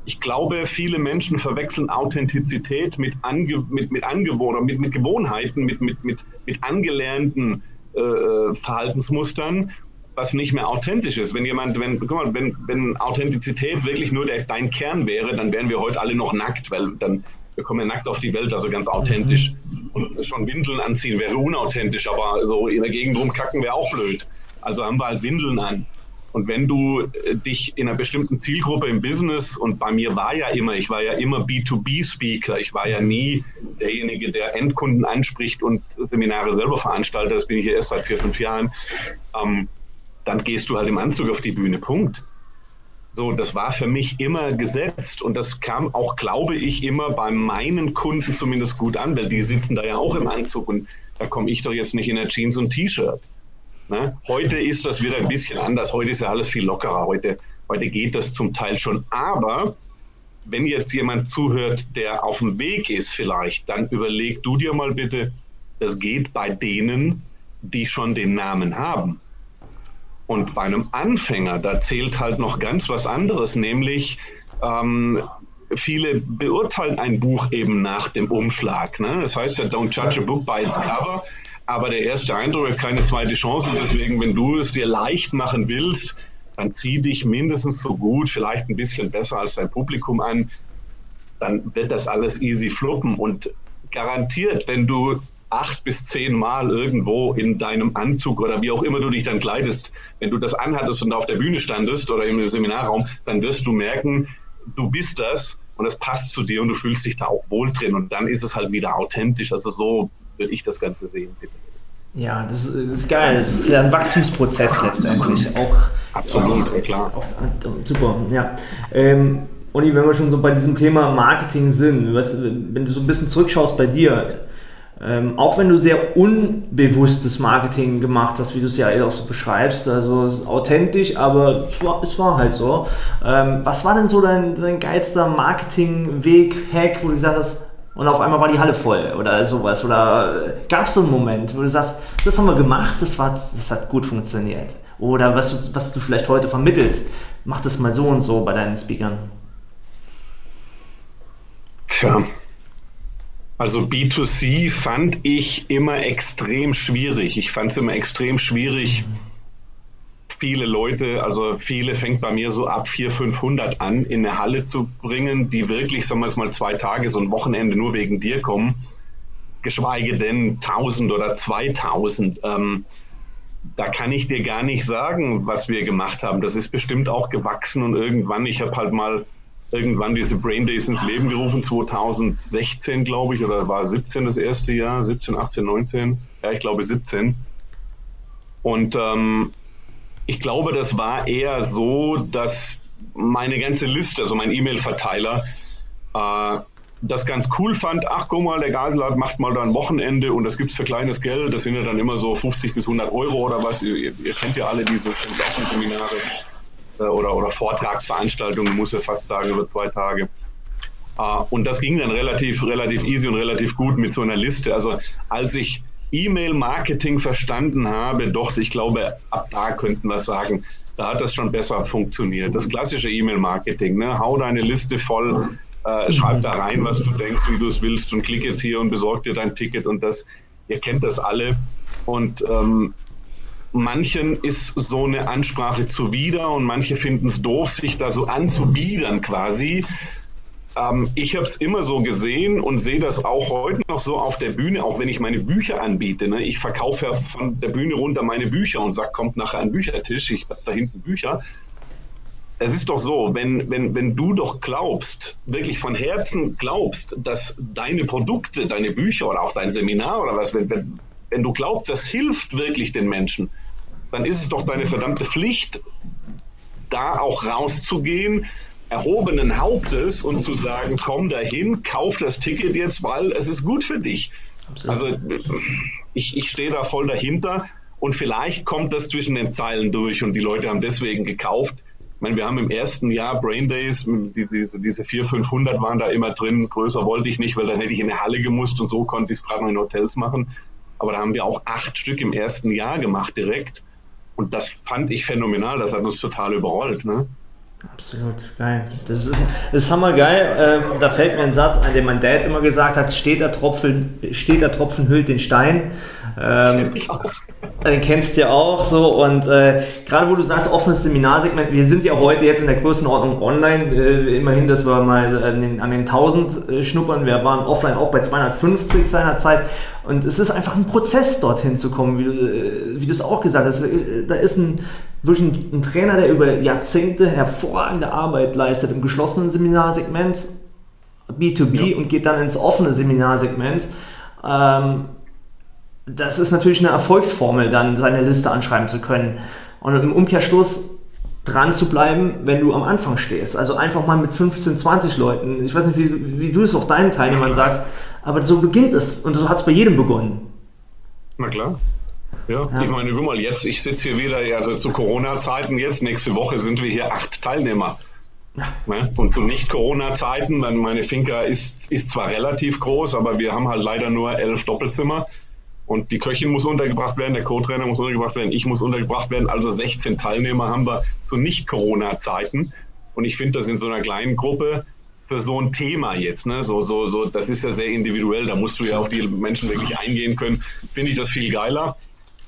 Ich glaube, viele Menschen verwechseln Authentizität mit, Ange mit, mit, Angewohn mit, mit Gewohnheiten, mit, mit, mit, mit angelernten äh, Verhaltensmustern, was nicht mehr authentisch ist. Wenn jemand, wenn, guck mal, wenn, wenn Authentizität wirklich nur der, dein Kern wäre, dann wären wir heute alle noch nackt, weil dann wir kommen ja nackt auf die Welt, also ganz authentisch. Mhm. Und schon Windeln anziehen wäre unauthentisch, aber so in der Gegend rumkacken wäre auch blöd. Also haben wir halt Windeln an. Und wenn du äh, dich in einer bestimmten Zielgruppe im Business, und bei mir war ja immer, ich war ja immer B2B-Speaker, ich war ja nie derjenige, der Endkunden anspricht und Seminare selber veranstaltet, das bin ich ja erst seit vier, fünf Jahren, ähm, dann gehst du halt im Anzug auf die Bühne, Punkt. So, das war für mich immer gesetzt und das kam auch, glaube ich, immer bei meinen Kunden zumindest gut an, weil die sitzen da ja auch im Anzug und da komme ich doch jetzt nicht in der Jeans und T-Shirt. Ne? Heute ist das wieder ein bisschen anders. Heute ist ja alles viel lockerer. Heute, heute geht das zum Teil schon. Aber wenn jetzt jemand zuhört, der auf dem Weg ist vielleicht, dann überleg du dir mal bitte, das geht bei denen, die schon den Namen haben. Und bei einem Anfänger, da zählt halt noch ganz was anderes, nämlich ähm, viele beurteilen ein Buch eben nach dem Umschlag. Ne? Das heißt ja, don't judge a book by its cover. Aber der erste Eindruck hat keine zweite Chance. Und deswegen, wenn du es dir leicht machen willst, dann zieh dich mindestens so gut, vielleicht ein bisschen besser als dein Publikum an. Dann wird das alles easy fluppen. Und garantiert, wenn du acht bis zehn Mal irgendwo in deinem Anzug oder wie auch immer du dich dann kleidest, wenn du das anhattest und auf der Bühne standest oder im Seminarraum, dann wirst du merken, du bist das und es passt zu dir und du fühlst dich da auch wohl drin und dann ist es halt wieder authentisch. Also so würde ich das Ganze sehen. Ja, das ist, geil. Das ist ja ein Wachstumsprozess letztendlich. Auch, Absolut, ja, klar. Auch, super, ja. Ähm, Uni, wenn wir schon so bei diesem Thema Marketing sind, wenn du so ein bisschen zurückschaust bei dir, ähm, auch wenn du sehr unbewusstes Marketing gemacht hast, wie du es ja auch so beschreibst, also authentisch, aber es war, es war halt so. Ähm, was war denn so dein, dein geilster Marketingweg, Hack, wo du gesagt hast, und auf einmal war die Halle voll oder sowas? Oder äh, gab es so einen Moment, wo du sagst, das haben wir gemacht, das, war, das hat gut funktioniert? Oder was, was du vielleicht heute vermittelst, mach das mal so und so bei deinen Speakern. Ja. Also B2C fand ich immer extrem schwierig. Ich fand es immer extrem schwierig, viele Leute, also viele fängt bei mir so ab 400, 500 an, in eine Halle zu bringen, die wirklich, sagen wir jetzt mal, zwei Tage, so ein Wochenende nur wegen dir kommen, geschweige denn 1000 oder 2000. Ähm, da kann ich dir gar nicht sagen, was wir gemacht haben. Das ist bestimmt auch gewachsen und irgendwann, ich habe halt mal irgendwann diese Brain Days ins Leben gerufen, 2016, glaube ich, oder war 17 das erste Jahr, 17, 18, 19, ja, ich glaube 17. Und ähm, ich glaube, das war eher so, dass meine ganze Liste, also mein E-Mail-Verteiler, äh, das ganz cool fand. Ach, guck mal, der Gaselart macht mal da ein Wochenende und das gibt es für kleines Geld. Das sind ja dann immer so 50 bis 100 Euro oder was. Ihr, ihr kennt ja alle diese Seminare äh, oder, oder Vortragsveranstaltungen, muss ich fast sagen, über zwei Tage. Uh, und das ging dann relativ, relativ easy und relativ gut mit so einer Liste. Also als ich E-Mail-Marketing verstanden habe, doch, ich glaube, ab da könnten wir sagen, da hat das schon besser funktioniert. Das klassische E-Mail-Marketing, ne? hau deine Liste voll, äh, schreib da rein, was du denkst, wie du es willst und klick jetzt hier und besorg dir dein Ticket und das, ihr kennt das alle. Und ähm, manchen ist so eine Ansprache zuwider und manche finden es doof, sich da so anzubiedern quasi. Ähm, ich habe es immer so gesehen und sehe das auch heute noch so auf der Bühne, auch wenn ich meine Bücher anbiete. Ne? Ich verkaufe ja von der Bühne runter meine Bücher und sage, kommt nachher ein Büchertisch, ich habe da hinten Bücher. Es ist doch so, wenn, wenn, wenn du doch glaubst, wirklich von Herzen glaubst, dass deine Produkte, deine Bücher oder auch dein Seminar oder was, wenn, wenn, wenn du glaubst, das hilft wirklich den Menschen, dann ist es doch deine verdammte Pflicht, da auch rauszugehen, erhobenen Hauptes und zu sagen, komm dahin, kauf das Ticket jetzt, weil es ist gut für dich. Absolut. Also ich, ich stehe da voll dahinter und vielleicht kommt das zwischen den Zeilen durch und die Leute haben deswegen gekauft. Ich meine, wir haben im ersten Jahr Brain Days, diese, diese 400, 500 waren da immer drin. Größer wollte ich nicht, weil dann hätte ich in eine Halle gemusst und so konnte ich es gerade noch in Hotels machen. Aber da haben wir auch acht Stück im ersten Jahr gemacht direkt. Und das fand ich phänomenal. Das hat uns total überrollt. Ne? Absolut, geil. Das ist, das ist hammergeil. Ähm, da fällt mir ein Satz ein, den mein Dad immer gesagt hat: steht der Tropfen, steht der Tropfen hüllt den Stein. Ähm, den kennst du ja auch so. Und äh, gerade wo du sagst, offenes Seminarsegment, wir sind ja heute jetzt in der Größenordnung online. Äh, immerhin, dass wir mal an den, an den 1000 äh, schnuppern. Wir waren offline auch bei 250 seinerzeit. Und es ist einfach ein Prozess, dorthin zu kommen, wie du, äh, wie du es auch gesagt hast. Äh, da ist ein, wirklich ein, ein Trainer, der über Jahrzehnte hervorragende Arbeit leistet im geschlossenen Seminarsegment, B2B, ja. und geht dann ins offene Seminarsegment. Ähm, das ist natürlich eine Erfolgsformel, dann seine Liste anschreiben zu können. Und im Umkehrschluss dran zu bleiben, wenn du am Anfang stehst. Also einfach mal mit 15, 20 Leuten. Ich weiß nicht, wie, wie du es auch deinen Teilnehmern sagst, aber so beginnt es und so hat es bei jedem begonnen. Na klar. Ja, ja. ich meine, guck mal, jetzt, ich sitze hier wieder, also zu Corona-Zeiten jetzt, nächste Woche sind wir hier acht Teilnehmer. Ja. Ne? Und zu Nicht-Corona-Zeiten, meine Finca ist, ist zwar relativ groß, aber wir haben halt leider nur elf Doppelzimmer. Und die Köchin muss untergebracht werden, der Co-Trainer muss untergebracht werden, ich muss untergebracht werden. Also 16 Teilnehmer haben wir zu Nicht-Corona-Zeiten. Und ich finde das in so einer kleinen Gruppe für so ein Thema jetzt, ne? So, so, so, das ist ja sehr individuell, da musst du ja auf die Menschen wirklich eingehen können. Finde ich das viel geiler.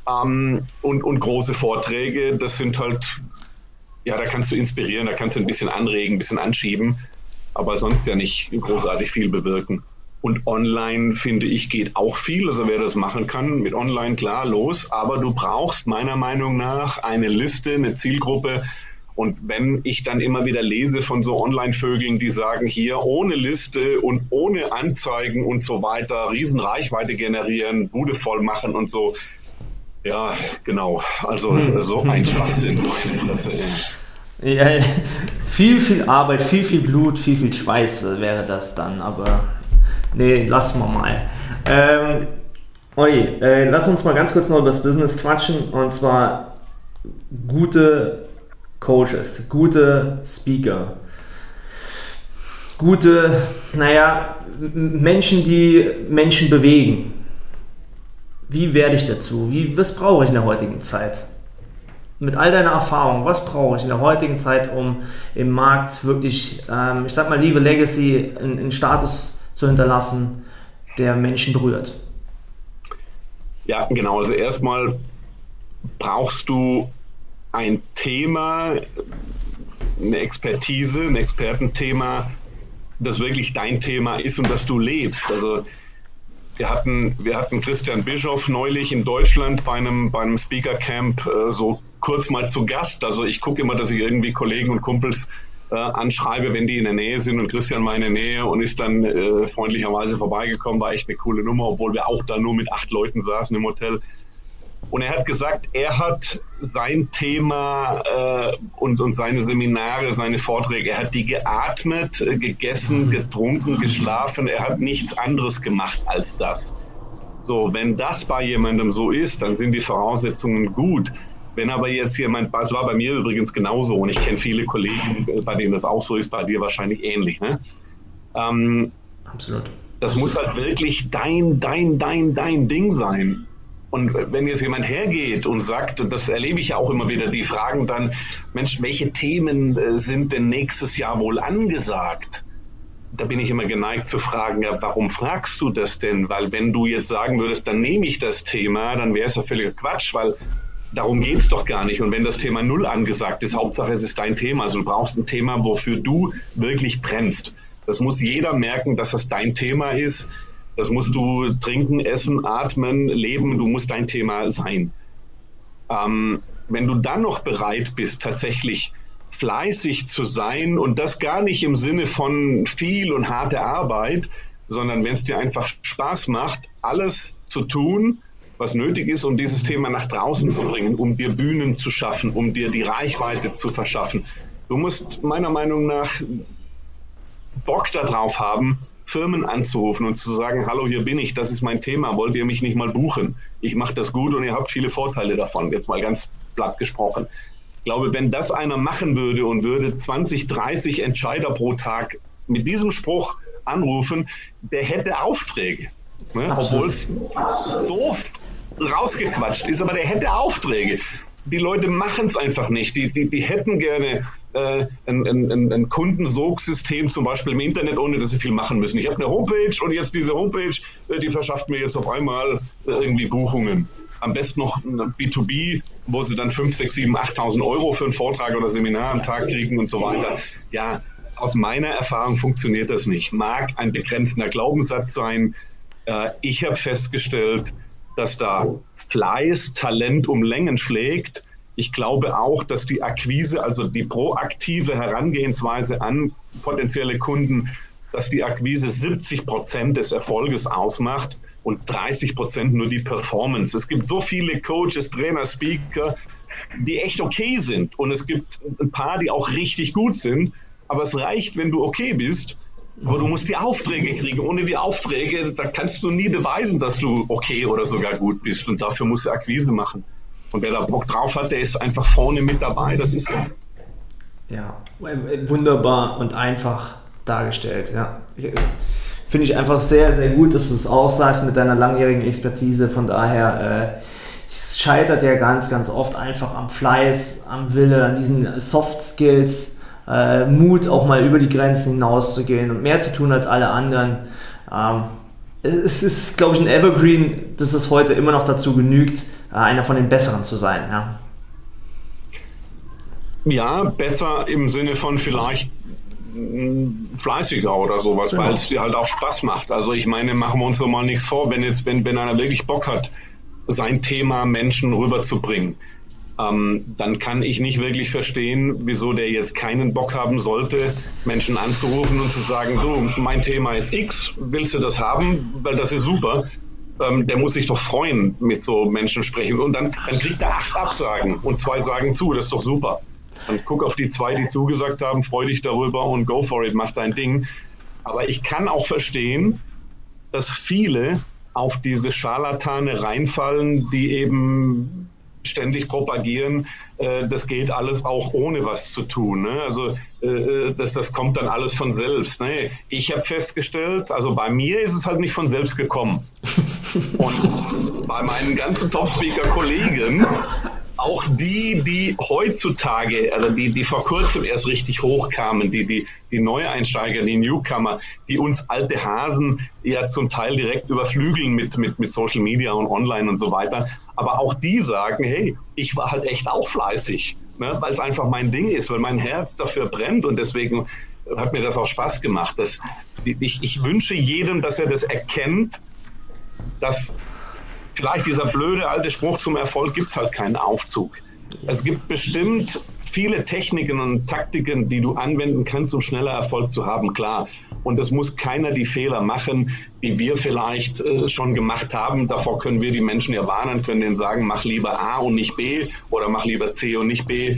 Ähm, und, und große Vorträge, das sind halt, ja, da kannst du inspirieren, da kannst du ein bisschen anregen, ein bisschen anschieben, aber sonst ja nicht großartig viel bewirken. Und online, finde ich, geht auch viel. Also wer das machen kann, mit online klar los. Aber du brauchst meiner Meinung nach eine Liste, eine Zielgruppe. Und wenn ich dann immer wieder lese von so Online-Vögeln, die sagen, hier ohne Liste und ohne Anzeigen und so weiter, Riesenreichweite generieren, Bude voll machen und so. Ja, genau. Also so ein Schwachsinn, meine Fresse. Ja, [laughs] viel, viel Arbeit, viel, viel Blut, viel, viel Schweiß wäre das dann, aber Nee, lassen wir mal. Ähm, Olli, äh, lass uns mal ganz kurz noch über das Business quatschen. Und zwar gute Coaches, gute Speaker, gute, naja, Menschen, die Menschen bewegen. Wie werde ich dazu? Wie, was brauche ich in der heutigen Zeit? Mit all deiner Erfahrung, was brauche ich in der heutigen Zeit, um im Markt wirklich, ähm, ich sag mal, Liebe Legacy, einen Status zu hinterlassen, der Menschen berührt? Ja, genau. Also erstmal brauchst du ein Thema, eine Expertise, ein Expertenthema, das wirklich dein Thema ist und das du lebst. Also wir hatten, wir hatten Christian Bischoff neulich in Deutschland bei einem, bei einem Speaker Camp äh, so kurz mal zu Gast. Also ich gucke immer, dass ich irgendwie Kollegen und Kumpels äh, anschreibe, wenn die in der Nähe sind und Christian war in der Nähe und ist dann äh, freundlicherweise vorbeigekommen, war echt eine coole Nummer, obwohl wir auch da nur mit acht Leuten saßen im Hotel. Und er hat gesagt, er hat sein Thema äh, und, und seine Seminare, seine Vorträge, er hat die geatmet, äh, gegessen, getrunken, geschlafen. Er hat nichts anderes gemacht als das. So, wenn das bei jemandem so ist, dann sind die Voraussetzungen gut. Wenn aber jetzt jemand, das war bei mir übrigens genauso und ich kenne viele Kollegen, bei denen das auch so ist, bei dir wahrscheinlich ähnlich. Ne? Ähm, Absolut. Das muss halt wirklich dein, dein, dein, dein Ding sein. Und wenn jetzt jemand hergeht und sagt, das erlebe ich ja auch immer wieder, die fragen dann, Mensch, welche Themen äh, sind denn nächstes Jahr wohl angesagt? Da bin ich immer geneigt zu fragen, ja, warum fragst du das denn? Weil wenn du jetzt sagen würdest, dann nehme ich das Thema, dann wäre es ja völliger Quatsch, weil darum geht es doch gar nicht. Und wenn das Thema Null angesagt ist, Hauptsache es ist dein Thema. Also du brauchst ein Thema, wofür du wirklich brennst. Das muss jeder merken, dass das dein Thema ist. Das musst du trinken, essen, atmen, leben. Du musst dein Thema sein. Ähm, wenn du dann noch bereit bist, tatsächlich fleißig zu sein und das gar nicht im Sinne von viel und harte Arbeit, sondern wenn es dir einfach Spaß macht, alles zu tun, was nötig ist, um dieses Thema nach draußen zu bringen, um dir Bühnen zu schaffen, um dir die Reichweite zu verschaffen. Du musst meiner Meinung nach Bock darauf haben, Firmen anzurufen und zu sagen, hallo, hier bin ich, das ist mein Thema, wollt ihr mich nicht mal buchen? Ich mache das gut und ihr habt viele Vorteile davon, jetzt mal ganz platt gesprochen. Ich glaube, wenn das einer machen würde und würde 20, 30 Entscheider pro Tag mit diesem Spruch anrufen, der hätte Aufträge. Ne? Obwohl es doof rausgequatscht ist, aber der hätte Aufträge. Die Leute machen es einfach nicht. Die, die, die hätten gerne äh, ein, ein, ein Kundensogsystem zum Beispiel im Internet, ohne dass sie viel machen müssen. Ich habe eine Homepage und jetzt diese Homepage, äh, die verschafft mir jetzt auf einmal äh, irgendwie Buchungen. Am besten noch B2B, wo sie dann 5, 6, 7, 8.000 Euro für einen Vortrag oder Seminar am Tag kriegen und so weiter. Ja, aus meiner Erfahrung funktioniert das nicht. Mag ein begrenzender Glaubenssatz sein. Äh, ich habe festgestellt, dass da Fleiß, Talent um Längen schlägt ich glaube auch, dass die Akquise, also die proaktive Herangehensweise an potenzielle Kunden, dass die Akquise 70 Prozent des Erfolges ausmacht und 30 Prozent nur die Performance. Es gibt so viele Coaches, Trainer, Speaker, die echt okay sind. Und es gibt ein paar, die auch richtig gut sind. Aber es reicht, wenn du okay bist. Aber du musst die Aufträge kriegen. Ohne die Aufträge, da kannst du nie beweisen, dass du okay oder sogar gut bist. Und dafür musst du Akquise machen. Und wer da Bock drauf hat, der ist einfach vorne mit dabei. Das ist so. Ja, wunderbar und einfach dargestellt. Ja. Finde ich einfach sehr, sehr gut, dass du es auch sagst mit deiner langjährigen Expertise. Von daher, äh, scheitert ja ganz, ganz oft einfach am Fleiß, am Wille, an diesen Soft Skills, äh, Mut auch mal über die Grenzen hinauszugehen und mehr zu tun als alle anderen. Ähm, es ist, glaube ich, ein Evergreen, dass es heute immer noch dazu genügt, äh, einer von den Besseren zu sein. Ja, ja besser im Sinne von vielleicht mm, fleißiger oder sowas, genau. weil es dir halt auch Spaß macht. Also ich meine, machen wir uns doch mal nichts vor, wenn jetzt, wenn, wenn einer wirklich Bock hat, sein Thema Menschen rüberzubringen ähm, dann kann ich nicht wirklich verstehen, wieso der jetzt keinen Bock haben sollte, Menschen anzurufen und zu sagen, du, mein Thema ist X, willst du das haben? Weil das ist super. Ähm, der muss sich doch freuen, mit so Menschen sprechen. Und dann, dann kriegt er acht Absagen und zwei sagen zu, das ist doch super. Dann guck auf die zwei, die zugesagt haben, freu dich darüber und go for it, mach dein Ding. Aber ich kann auch verstehen, dass viele auf diese Scharlatane reinfallen, die eben ständig propagieren, äh, das geht alles auch ohne was zu tun. Ne? Also äh, äh, das, das kommt dann alles von selbst. Ne? Ich habe festgestellt, also bei mir ist es halt nicht von selbst gekommen. Und bei meinen ganzen Top-Speaker-Kollegen auch die, die heutzutage, also die, die vor kurzem erst richtig hochkamen, die, die, die Neueinsteiger, die Newcomer, die uns alte Hasen ja zum Teil direkt überflügeln mit, mit, mit Social Media und Online und so weiter. Aber auch die sagen, hey, ich war halt echt auch fleißig, ne, weil es einfach mein Ding ist, weil mein Herz dafür brennt und deswegen hat mir das auch Spaß gemacht. Das, ich, ich wünsche jedem, dass er das erkennt, dass vielleicht dieser blöde alte Spruch zum Erfolg gibt es halt keinen Aufzug. Es gibt bestimmt viele Techniken und Taktiken, die du anwenden kannst, um schneller Erfolg zu haben, klar. Und es muss keiner die Fehler machen, die wir vielleicht äh, schon gemacht haben. Davor können wir die Menschen ja warnen, können denen sagen, mach lieber A und nicht B oder mach lieber C und nicht B,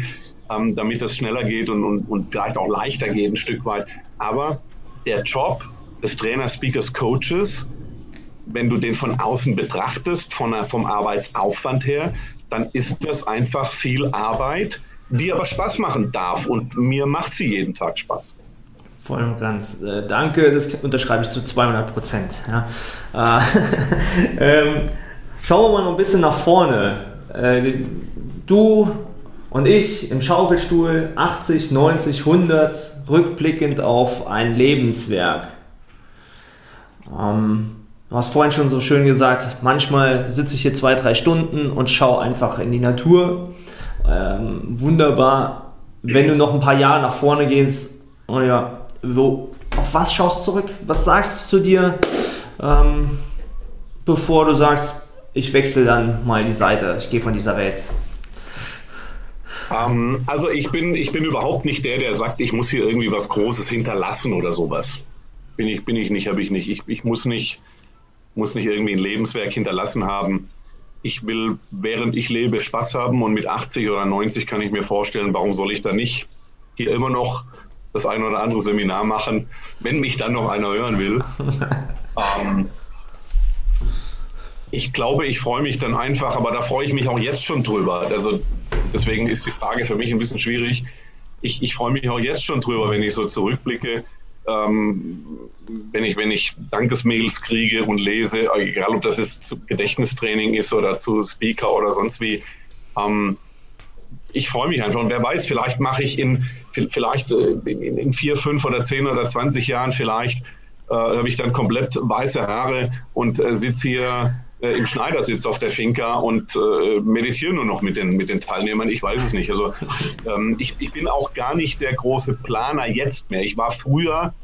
ähm, damit es schneller geht und, und, und vielleicht auch leichter geht ein Stück weit. Aber der Job des Trainers, Speakers, Coaches, wenn du den von außen betrachtest, von, vom Arbeitsaufwand her, dann ist das einfach viel Arbeit, die aber Spaß machen darf. Und mir macht sie jeden Tag Spaß. Voll und ganz. Äh, danke, das unterschreibe ich zu 200 Prozent. Ja. Äh, [laughs] ähm, schauen wir mal noch ein bisschen nach vorne. Äh, du und ich im Schaukelstuhl 80, 90, 100, rückblickend auf ein Lebenswerk. Ähm, du hast vorhin schon so schön gesagt, manchmal sitze ich hier zwei, drei Stunden und schaue einfach in die Natur. Ähm, wunderbar. Wenn du noch ein paar Jahre nach vorne gehst, oh ja, wo, auf was schaust du zurück? Was sagst du zu dir, ähm, bevor du sagst, ich wechsle dann mal die Seite, ich gehe von dieser Welt? Ähm, also ich bin, ich bin überhaupt nicht der, der sagt, ich muss hier irgendwie was Großes hinterlassen oder sowas. Bin ich, bin ich nicht, habe ich nicht. Ich, ich muss nicht, muss nicht irgendwie ein Lebenswerk hinterlassen haben. Ich will, während ich lebe, Spaß haben und mit 80 oder 90 kann ich mir vorstellen, warum soll ich da nicht hier immer noch das ein oder andere Seminar machen, wenn mich dann noch einer hören will. [laughs] ähm, ich glaube, ich freue mich dann einfach, aber da freue ich mich auch jetzt schon drüber. Also deswegen ist die Frage für mich ein bisschen schwierig. Ich, ich freue mich auch jetzt schon drüber, wenn ich so zurückblicke, ähm, wenn ich wenn ich Dankesmails kriege und lese, egal ob das jetzt zu Gedächtnistraining ist oder zu Speaker oder sonst wie. Ähm, ich freue mich einfach und wer weiß, vielleicht mache ich in vielleicht äh, in, in vier, fünf oder zehn oder zwanzig Jahren vielleicht äh, habe ich dann komplett weiße Haare und äh, sitze hier äh, im Schneidersitz auf der Finca und äh, meditiere nur noch mit den, mit den Teilnehmern. Ich weiß es nicht. Also ähm, ich, ich bin auch gar nicht der große Planer jetzt mehr. Ich war früher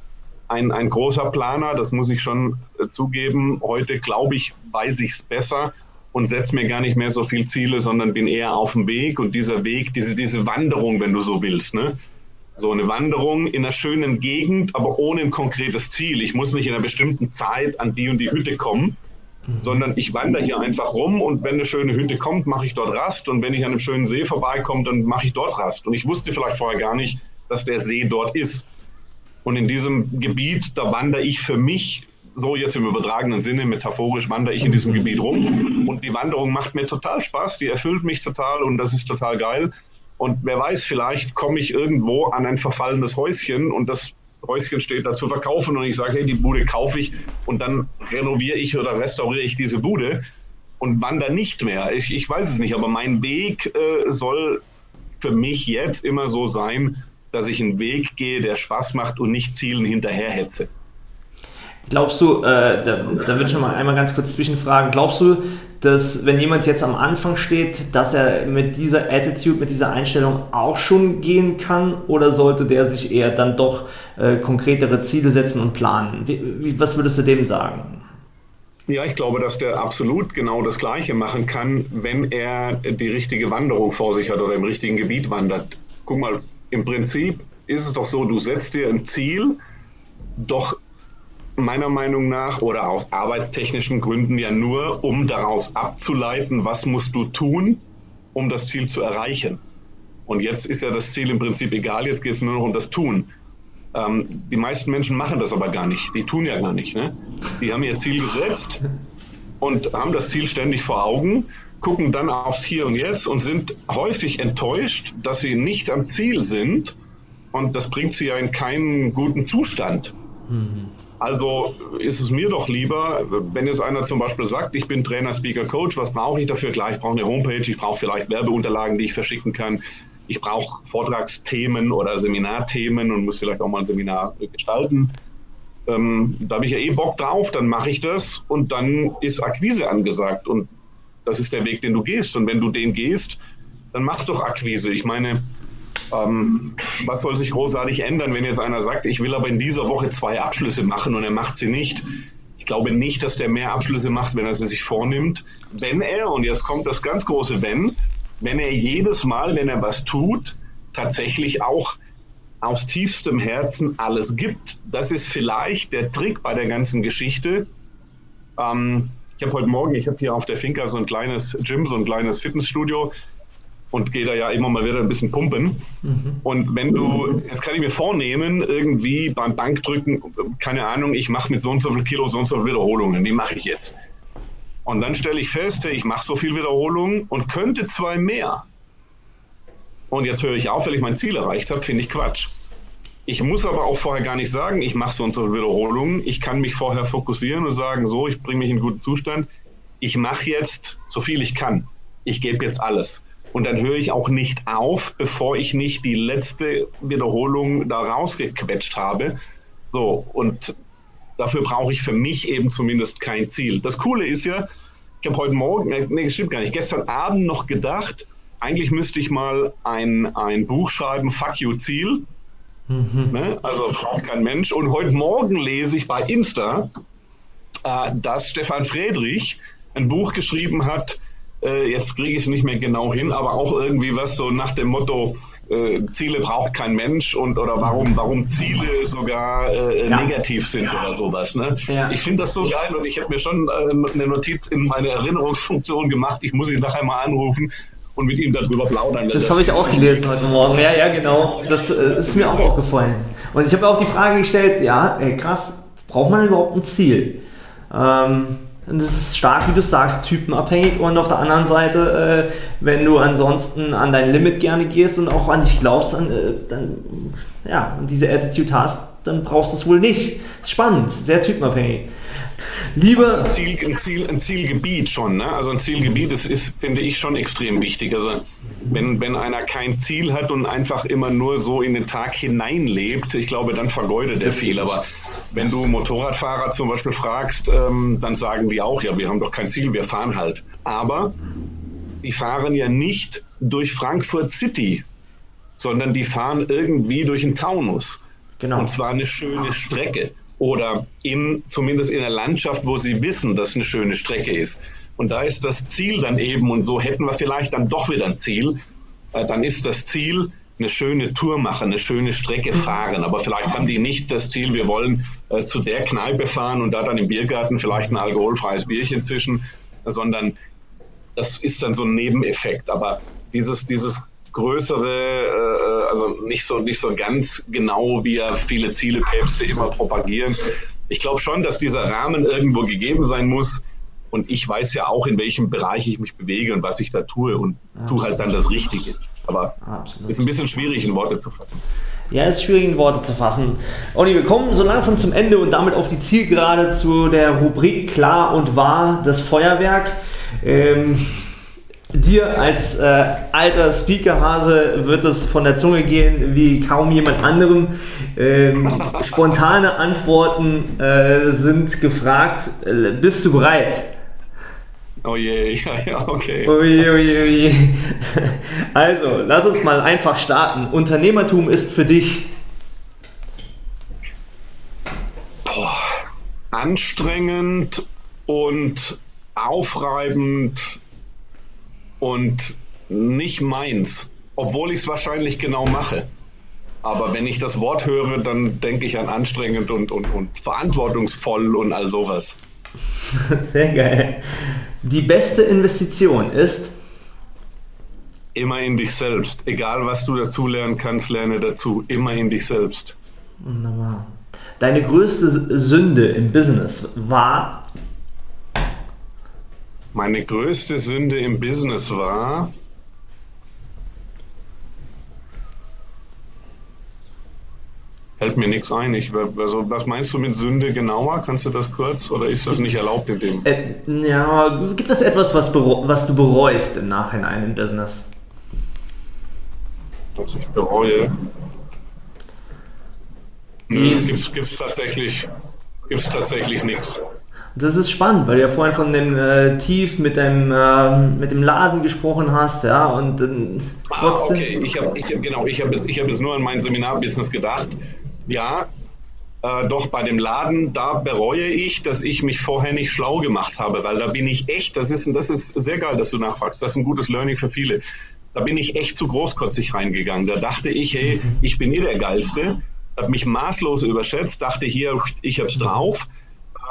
ein, ein großer Planer, das muss ich schon äh, zugeben. Heute, glaube ich, weiß ich es besser und setze mir gar nicht mehr so viel Ziele, sondern bin eher auf dem Weg. Und dieser Weg, diese, diese Wanderung, wenn du so willst, ne? So eine Wanderung in einer schönen Gegend, aber ohne ein konkretes Ziel. Ich muss nicht in einer bestimmten Zeit an die und die Hütte kommen, sondern ich wandere hier einfach rum und wenn eine schöne Hütte kommt, mache ich dort Rast und wenn ich an einem schönen See vorbeikomme, dann mache ich dort Rast. Und ich wusste vielleicht vorher gar nicht, dass der See dort ist. Und in diesem Gebiet, da wandere ich für mich, so jetzt im übertragenen Sinne, metaphorisch wandere ich in diesem Gebiet rum. Und die Wanderung macht mir total Spaß, die erfüllt mich total und das ist total geil. Und wer weiß, vielleicht komme ich irgendwo an ein verfallenes Häuschen und das Häuschen steht da zu verkaufen und ich sage, hey, die Bude kaufe ich und dann renoviere ich oder restauriere ich diese Bude und wandere nicht mehr. Ich, ich weiß es nicht, aber mein Weg äh, soll für mich jetzt immer so sein, dass ich einen Weg gehe, der Spaß macht und nicht Zielen hinterherhetze. Glaubst du, äh, da, da würde ich mal einmal ganz kurz zwischenfragen, glaubst du, dass wenn jemand jetzt am Anfang steht, dass er mit dieser Attitude, mit dieser Einstellung auch schon gehen kann oder sollte der sich eher dann doch äh, konkretere Ziele setzen und planen? Wie, wie, was würdest du dem sagen? Ja, ich glaube, dass der absolut genau das Gleiche machen kann, wenn er die richtige Wanderung vor sich hat oder im richtigen Gebiet wandert. Guck mal, im Prinzip ist es doch so, du setzt dir ein Ziel, doch meiner Meinung nach oder aus arbeitstechnischen Gründen ja nur, um daraus abzuleiten, was musst du tun, um das Ziel zu erreichen. Und jetzt ist ja das Ziel im Prinzip egal, jetzt geht es nur noch um das Tun. Ähm, die meisten Menschen machen das aber gar nicht. Die tun ja gar nicht. Ne? Die haben ihr Ziel gesetzt und haben das Ziel ständig vor Augen, gucken dann aufs Hier und Jetzt und sind häufig enttäuscht, dass sie nicht am Ziel sind. Und das bringt sie ja in keinen guten Zustand. Mhm. Also ist es mir doch lieber, wenn jetzt einer zum Beispiel sagt, ich bin Trainer, Speaker, Coach, was brauche ich dafür? Klar, ich brauche eine Homepage, ich brauche vielleicht Werbeunterlagen, die ich verschicken kann. Ich brauche Vortragsthemen oder Seminarthemen und muss vielleicht auch mal ein Seminar gestalten. Ähm, da habe ich ja eh Bock drauf, dann mache ich das und dann ist Akquise angesagt und das ist der Weg, den du gehst. Und wenn du den gehst, dann mach doch Akquise. Ich meine, ähm, was soll sich großartig ändern, wenn jetzt einer sagt, ich will aber in dieser Woche zwei Abschlüsse machen und er macht sie nicht? Ich glaube nicht, dass der mehr Abschlüsse macht, wenn er sie sich vornimmt. Wenn er, und jetzt kommt das ganz große Wenn, wenn er jedes Mal, wenn er was tut, tatsächlich auch aus tiefstem Herzen alles gibt. Das ist vielleicht der Trick bei der ganzen Geschichte. Ähm, ich habe heute Morgen, ich habe hier auf der Finca so ein kleines Gym, so ein kleines Fitnessstudio und gehe da ja immer mal wieder ein bisschen pumpen. Mhm. Und wenn du, jetzt kann ich mir vornehmen, irgendwie beim Bankdrücken, keine Ahnung, ich mache mit so und so viel Kilo so und so viele Wiederholungen, die mache ich jetzt. Und dann stelle ich fest, ich mache so viel Wiederholungen und könnte zwei mehr. Und jetzt höre ich auf, weil ich mein Ziel erreicht habe, finde ich Quatsch. Ich muss aber auch vorher gar nicht sagen, ich mache so und so viele Wiederholungen. Ich kann mich vorher fokussieren und sagen, so, ich bringe mich in guten Zustand. Ich mache jetzt so viel ich kann. Ich gebe jetzt alles. Und dann höre ich auch nicht auf, bevor ich nicht die letzte Wiederholung da rausgequetscht habe. So, und dafür brauche ich für mich eben zumindest kein Ziel. Das Coole ist ja, ich habe heute Morgen, äh, nee, stimmt gar nicht, gestern Abend noch gedacht, eigentlich müsste ich mal ein, ein Buch schreiben, Fuck You Ziel. Mhm. Ne? Also braucht kein Mensch. Und heute Morgen lese ich bei Insta, äh, dass Stefan Friedrich ein Buch geschrieben hat, äh, jetzt kriege ich es nicht mehr genau hin, aber auch irgendwie was so nach dem Motto, äh, Ziele braucht kein Mensch und oder warum, warum Ziele sogar äh, ja. negativ sind oder sowas. Ne? Ja. Ich finde das so geil und ich habe mir schon äh, eine Notiz in meine Erinnerungsfunktion gemacht. Ich muss ihn nachher mal anrufen und mit ihm darüber plaudern. Das, das habe ich auch gelesen heute Morgen. Ja, ja, genau. Das äh, ist mir auch aufgefallen. Und ich habe auch die Frage gestellt, ja, ey, krass, braucht man überhaupt ein Ziel? Ähm, und das ist stark, wie du sagst, typenabhängig. Und auf der anderen Seite, äh, wenn du ansonsten an dein Limit gerne gehst und auch an dich glaubst, dann, äh, dann ja, und diese Attitude hast, dann brauchst du es wohl nicht. Spannend, sehr typenabhängig. Lieber. Ein, Ziel, ein, Ziel, ein Zielgebiet schon, ne? Also ein Zielgebiet ist, ist, finde ich, schon extrem wichtig. Also wenn, wenn einer kein Ziel hat und einfach immer nur so in den Tag hineinlebt, ich glaube, dann vergeudet er viel. Aber wenn du Motorradfahrer zum Beispiel fragst, ähm, dann sagen die auch, ja, wir haben doch kein Ziel, wir fahren halt. Aber die fahren ja nicht durch Frankfurt City, sondern die fahren irgendwie durch den Taunus. Genau. Und zwar eine schöne Strecke oder in, zumindest in der Landschaft, wo sie wissen, dass eine schöne Strecke ist. Und da ist das Ziel dann eben, und so hätten wir vielleicht dann doch wieder ein Ziel, äh, dann ist das Ziel, eine schöne Tour machen, eine schöne Strecke fahren. Aber vielleicht haben die nicht das Ziel, wir wollen äh, zu der Kneipe fahren und da dann im Biergarten vielleicht ein alkoholfreies Bierchen zischen, sondern das ist dann so ein Nebeneffekt. Aber dieses, dieses größere, äh, also nicht so, nicht so ganz genau, wie ja viele Ziele Päpste immer propagieren. Ich glaube schon, dass dieser Rahmen irgendwo gegeben sein muss. Und ich weiß ja auch, in welchem Bereich ich mich bewege und was ich da tue und Absolut. tue halt dann das Richtige. Aber Absolut. ist ein bisschen schwierig in Worte zu fassen. Ja, es ist schwierig in Worte zu fassen. Olli, wir kommen so langsam zum Ende und damit auf die Zielgerade zu der Rubrik Klar und Wahr, das Feuerwerk. Ähm, dir als äh, alter Speakerhase wird es von der Zunge gehen wie kaum jemand anderem. Ähm, [laughs] spontane Antworten äh, sind gefragt. Äh, bist du bereit? Oh je, [laughs] ja, ja, okay. Oh je, oh je, oh je. Also, lass uns mal einfach starten. Unternehmertum ist für dich. Boah, anstrengend und aufreibend und nicht meins, obwohl ich es wahrscheinlich genau mache. Aber wenn ich das Wort höre, dann denke ich an anstrengend und, und, und verantwortungsvoll und all sowas. [laughs] Sehr geil. Die beste Investition ist? Immer in dich selbst. Egal, was du dazu lernen kannst, lerne dazu. Immer in dich selbst. Wunderbar. Deine größte Sünde im Business war? Meine größte Sünde im Business war, fällt mir nichts ein. Ich, also, was meinst du mit Sünde genauer? Kannst du das kurz oder ist das nicht erlaubt in dem? Äh, ja, gibt es etwas, was, was du bereust im Nachhinein im Business? Was ich bereue? Nö, gibt es tatsächlich, gibt's tatsächlich nichts. Das ist spannend, weil du ja vorhin von dem äh, Tief mit dem, äh, mit dem Laden gesprochen hast, ja, und äh, trotzdem. Ah, okay, ich habe ich hab, genau, ich habe jetzt, hab jetzt nur an mein Seminarbusiness gedacht. Ja, äh, doch bei dem Laden, da bereue ich, dass ich mich vorher nicht schlau gemacht habe, weil da bin ich echt, das ist, das ist sehr geil, dass du nachfragst, das ist ein gutes Learning für viele. da bin ich echt zu großkotzig reingegangen. Da dachte ich, hey, ich bin eh der Geilste, habe mich maßlos überschätzt, dachte hier, ich hab's drauf,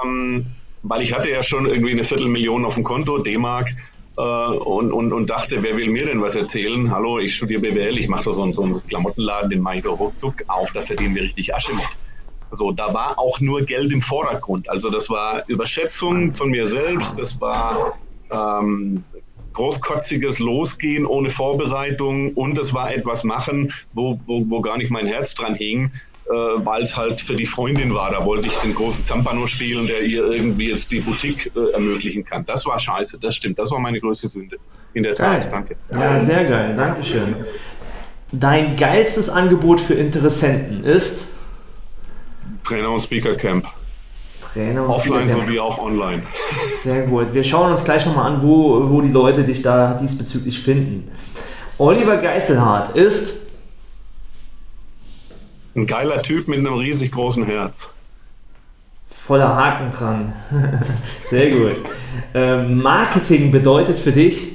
ähm, weil ich hatte ja schon irgendwie eine Viertelmillion auf dem Konto, D-Mark, äh, und, und, und dachte, wer will mir denn was erzählen? Hallo, ich studiere BWL, ich mache da so, so einen Klamottenladen, den mache ich doch ruckzuck auf, da verdienen wir richtig Asche mit. So, da war auch nur Geld im Vordergrund. Also das war Überschätzung von mir selbst, das war ähm, großkotziges Losgehen ohne Vorbereitung und es war etwas machen, wo, wo, wo gar nicht mein Herz dran hing, weil es halt für die Freundin war. Da wollte ich den großen Zampano spielen, der ihr irgendwie jetzt die Boutique äh, ermöglichen kann. Das war scheiße, das stimmt. Das war meine größte Sünde. In der geil. Tat, danke. Ja, sehr geil, Dankeschön. Dein geilstes Angebot für Interessenten ist? Trainer und Speaker Camp. Trainer und Offline Speaker sowie auch online. Sehr gut. Wir schauen uns gleich nochmal an, wo, wo die Leute dich da diesbezüglich finden. Oliver Geiselhardt ist ein geiler Typ mit einem riesig großen Herz. Voller Haken dran. [laughs] Sehr gut. Ähm, Marketing bedeutet für dich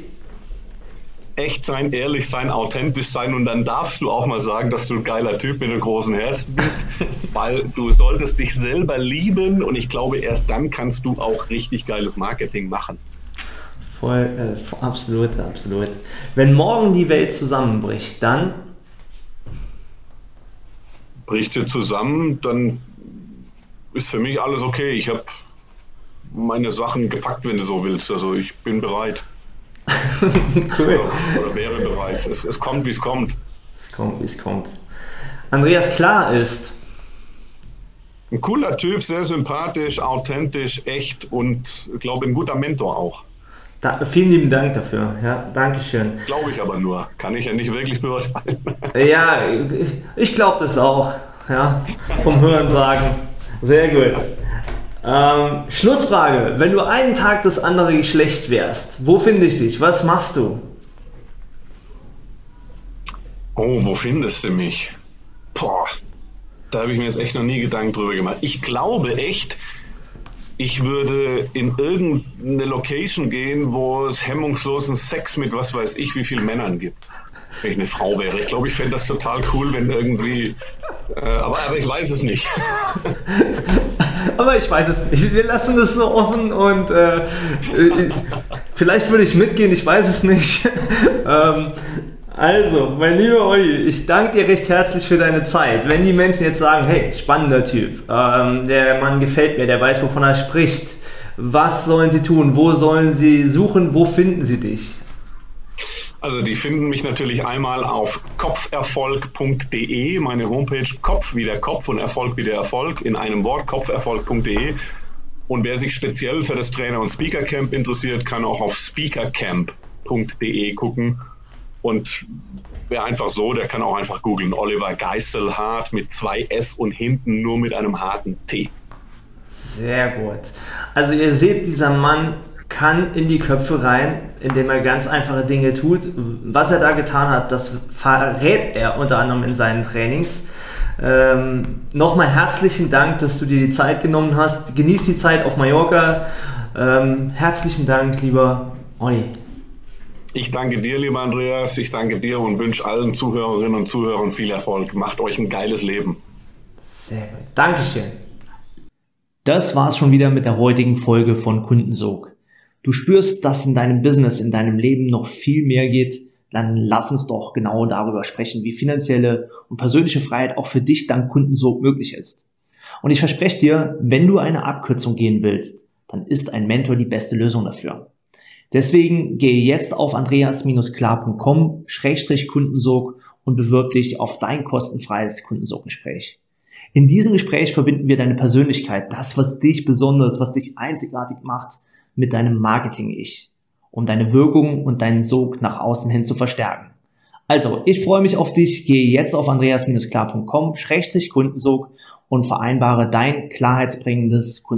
echt sein, ehrlich sein, authentisch sein und dann darfst du auch mal sagen, dass du ein geiler Typ mit einem großen Herzen bist, [laughs] weil du solltest dich selber lieben und ich glaube, erst dann kannst du auch richtig geiles Marketing machen. Voll, äh, absolut, absolut. Wenn morgen die Welt zusammenbricht, dann bricht sie zusammen, dann ist für mich alles okay. Ich habe meine Sachen gepackt, wenn du so willst. Also ich bin bereit. [laughs] cool. Oder, wäre bereit. Es, es kommt, wie es kommt. Es kommt, wie es kommt. Andreas Klar ist. Ein cooler Typ, sehr sympathisch, authentisch, echt und, glaube ein guter Mentor auch. Da, vielen lieben Dank dafür. Ja, Dankeschön. Glaube ich aber nur. Kann ich ja nicht wirklich beurteilen. Ja, ich, ich glaube das auch. Ja, vom Hören sagen. Sehr gut. Ähm, Schlussfrage. Wenn du einen Tag das andere Geschlecht wärst, wo finde ich dich? Was machst du? Oh, wo findest du mich? Boah, da habe ich mir jetzt echt noch nie Gedanken drüber gemacht. Ich glaube echt, ich würde in irgendeine Location gehen, wo es hemmungslosen Sex mit was weiß ich wie vielen Männern gibt. Wenn ich eine Frau wäre. Ich glaube, ich fände das total cool, wenn irgendwie. Äh, aber, aber ich weiß es nicht. [laughs] aber ich weiß es nicht. Wir lassen das so offen und äh, äh vielleicht würde ich mitgehen, ich weiß es nicht. [laughs] ähm, also, mein lieber Olli, ich danke dir recht herzlich für deine Zeit. Wenn die Menschen jetzt sagen, hey, spannender Typ, ähm, der Mann gefällt mir, der weiß, wovon er spricht, was sollen sie tun? Wo sollen sie suchen? Wo finden sie dich? Also die finden mich natürlich einmal auf kopferfolg.de, meine Homepage Kopf wie der Kopf und Erfolg wie der Erfolg in einem Wort, kopferfolg.de. Und wer sich speziell für das Trainer- und Speaker-Camp interessiert, kann auch auf speakercamp.de gucken und wer einfach so, der kann auch einfach googeln. Oliver Geiselhardt mit zwei S und hinten nur mit einem harten T. Sehr gut. Also ihr seht, dieser Mann kann in die Köpfe rein, indem er ganz einfache Dinge tut. Was er da getan hat, das verrät er unter anderem in seinen Trainings. Ähm, Nochmal herzlichen Dank, dass du dir die Zeit genommen hast. Genieß die Zeit auf Mallorca. Ähm, herzlichen Dank, lieber Olli. Ich danke dir, lieber Andreas. Ich danke dir und wünsche allen Zuhörerinnen und Zuhörern viel Erfolg. Macht euch ein geiles Leben. Sehr gut. Dankeschön. Das war's schon wieder mit der heutigen Folge von Kundensog. Du spürst, dass in deinem Business, in deinem Leben noch viel mehr geht, dann lass uns doch genau darüber sprechen, wie finanzielle und persönliche Freiheit auch für dich dank Kundensog möglich ist. Und ich verspreche dir, wenn du eine Abkürzung gehen willst, dann ist ein Mentor die beste Lösung dafür. Deswegen gehe jetzt auf andreas-klar.com-kundensog und bewirb dich auf dein kostenfreies Kundensoggespräch. In diesem Gespräch verbinden wir deine Persönlichkeit, das, was dich besonders, was dich einzigartig macht, mit deinem Marketing-Ich, um deine Wirkung und deinen Sog nach außen hin zu verstärken. Also, ich freue mich auf dich. Gehe jetzt auf andreas-klar.com-kundensog und vereinbare dein klarheitsbringendes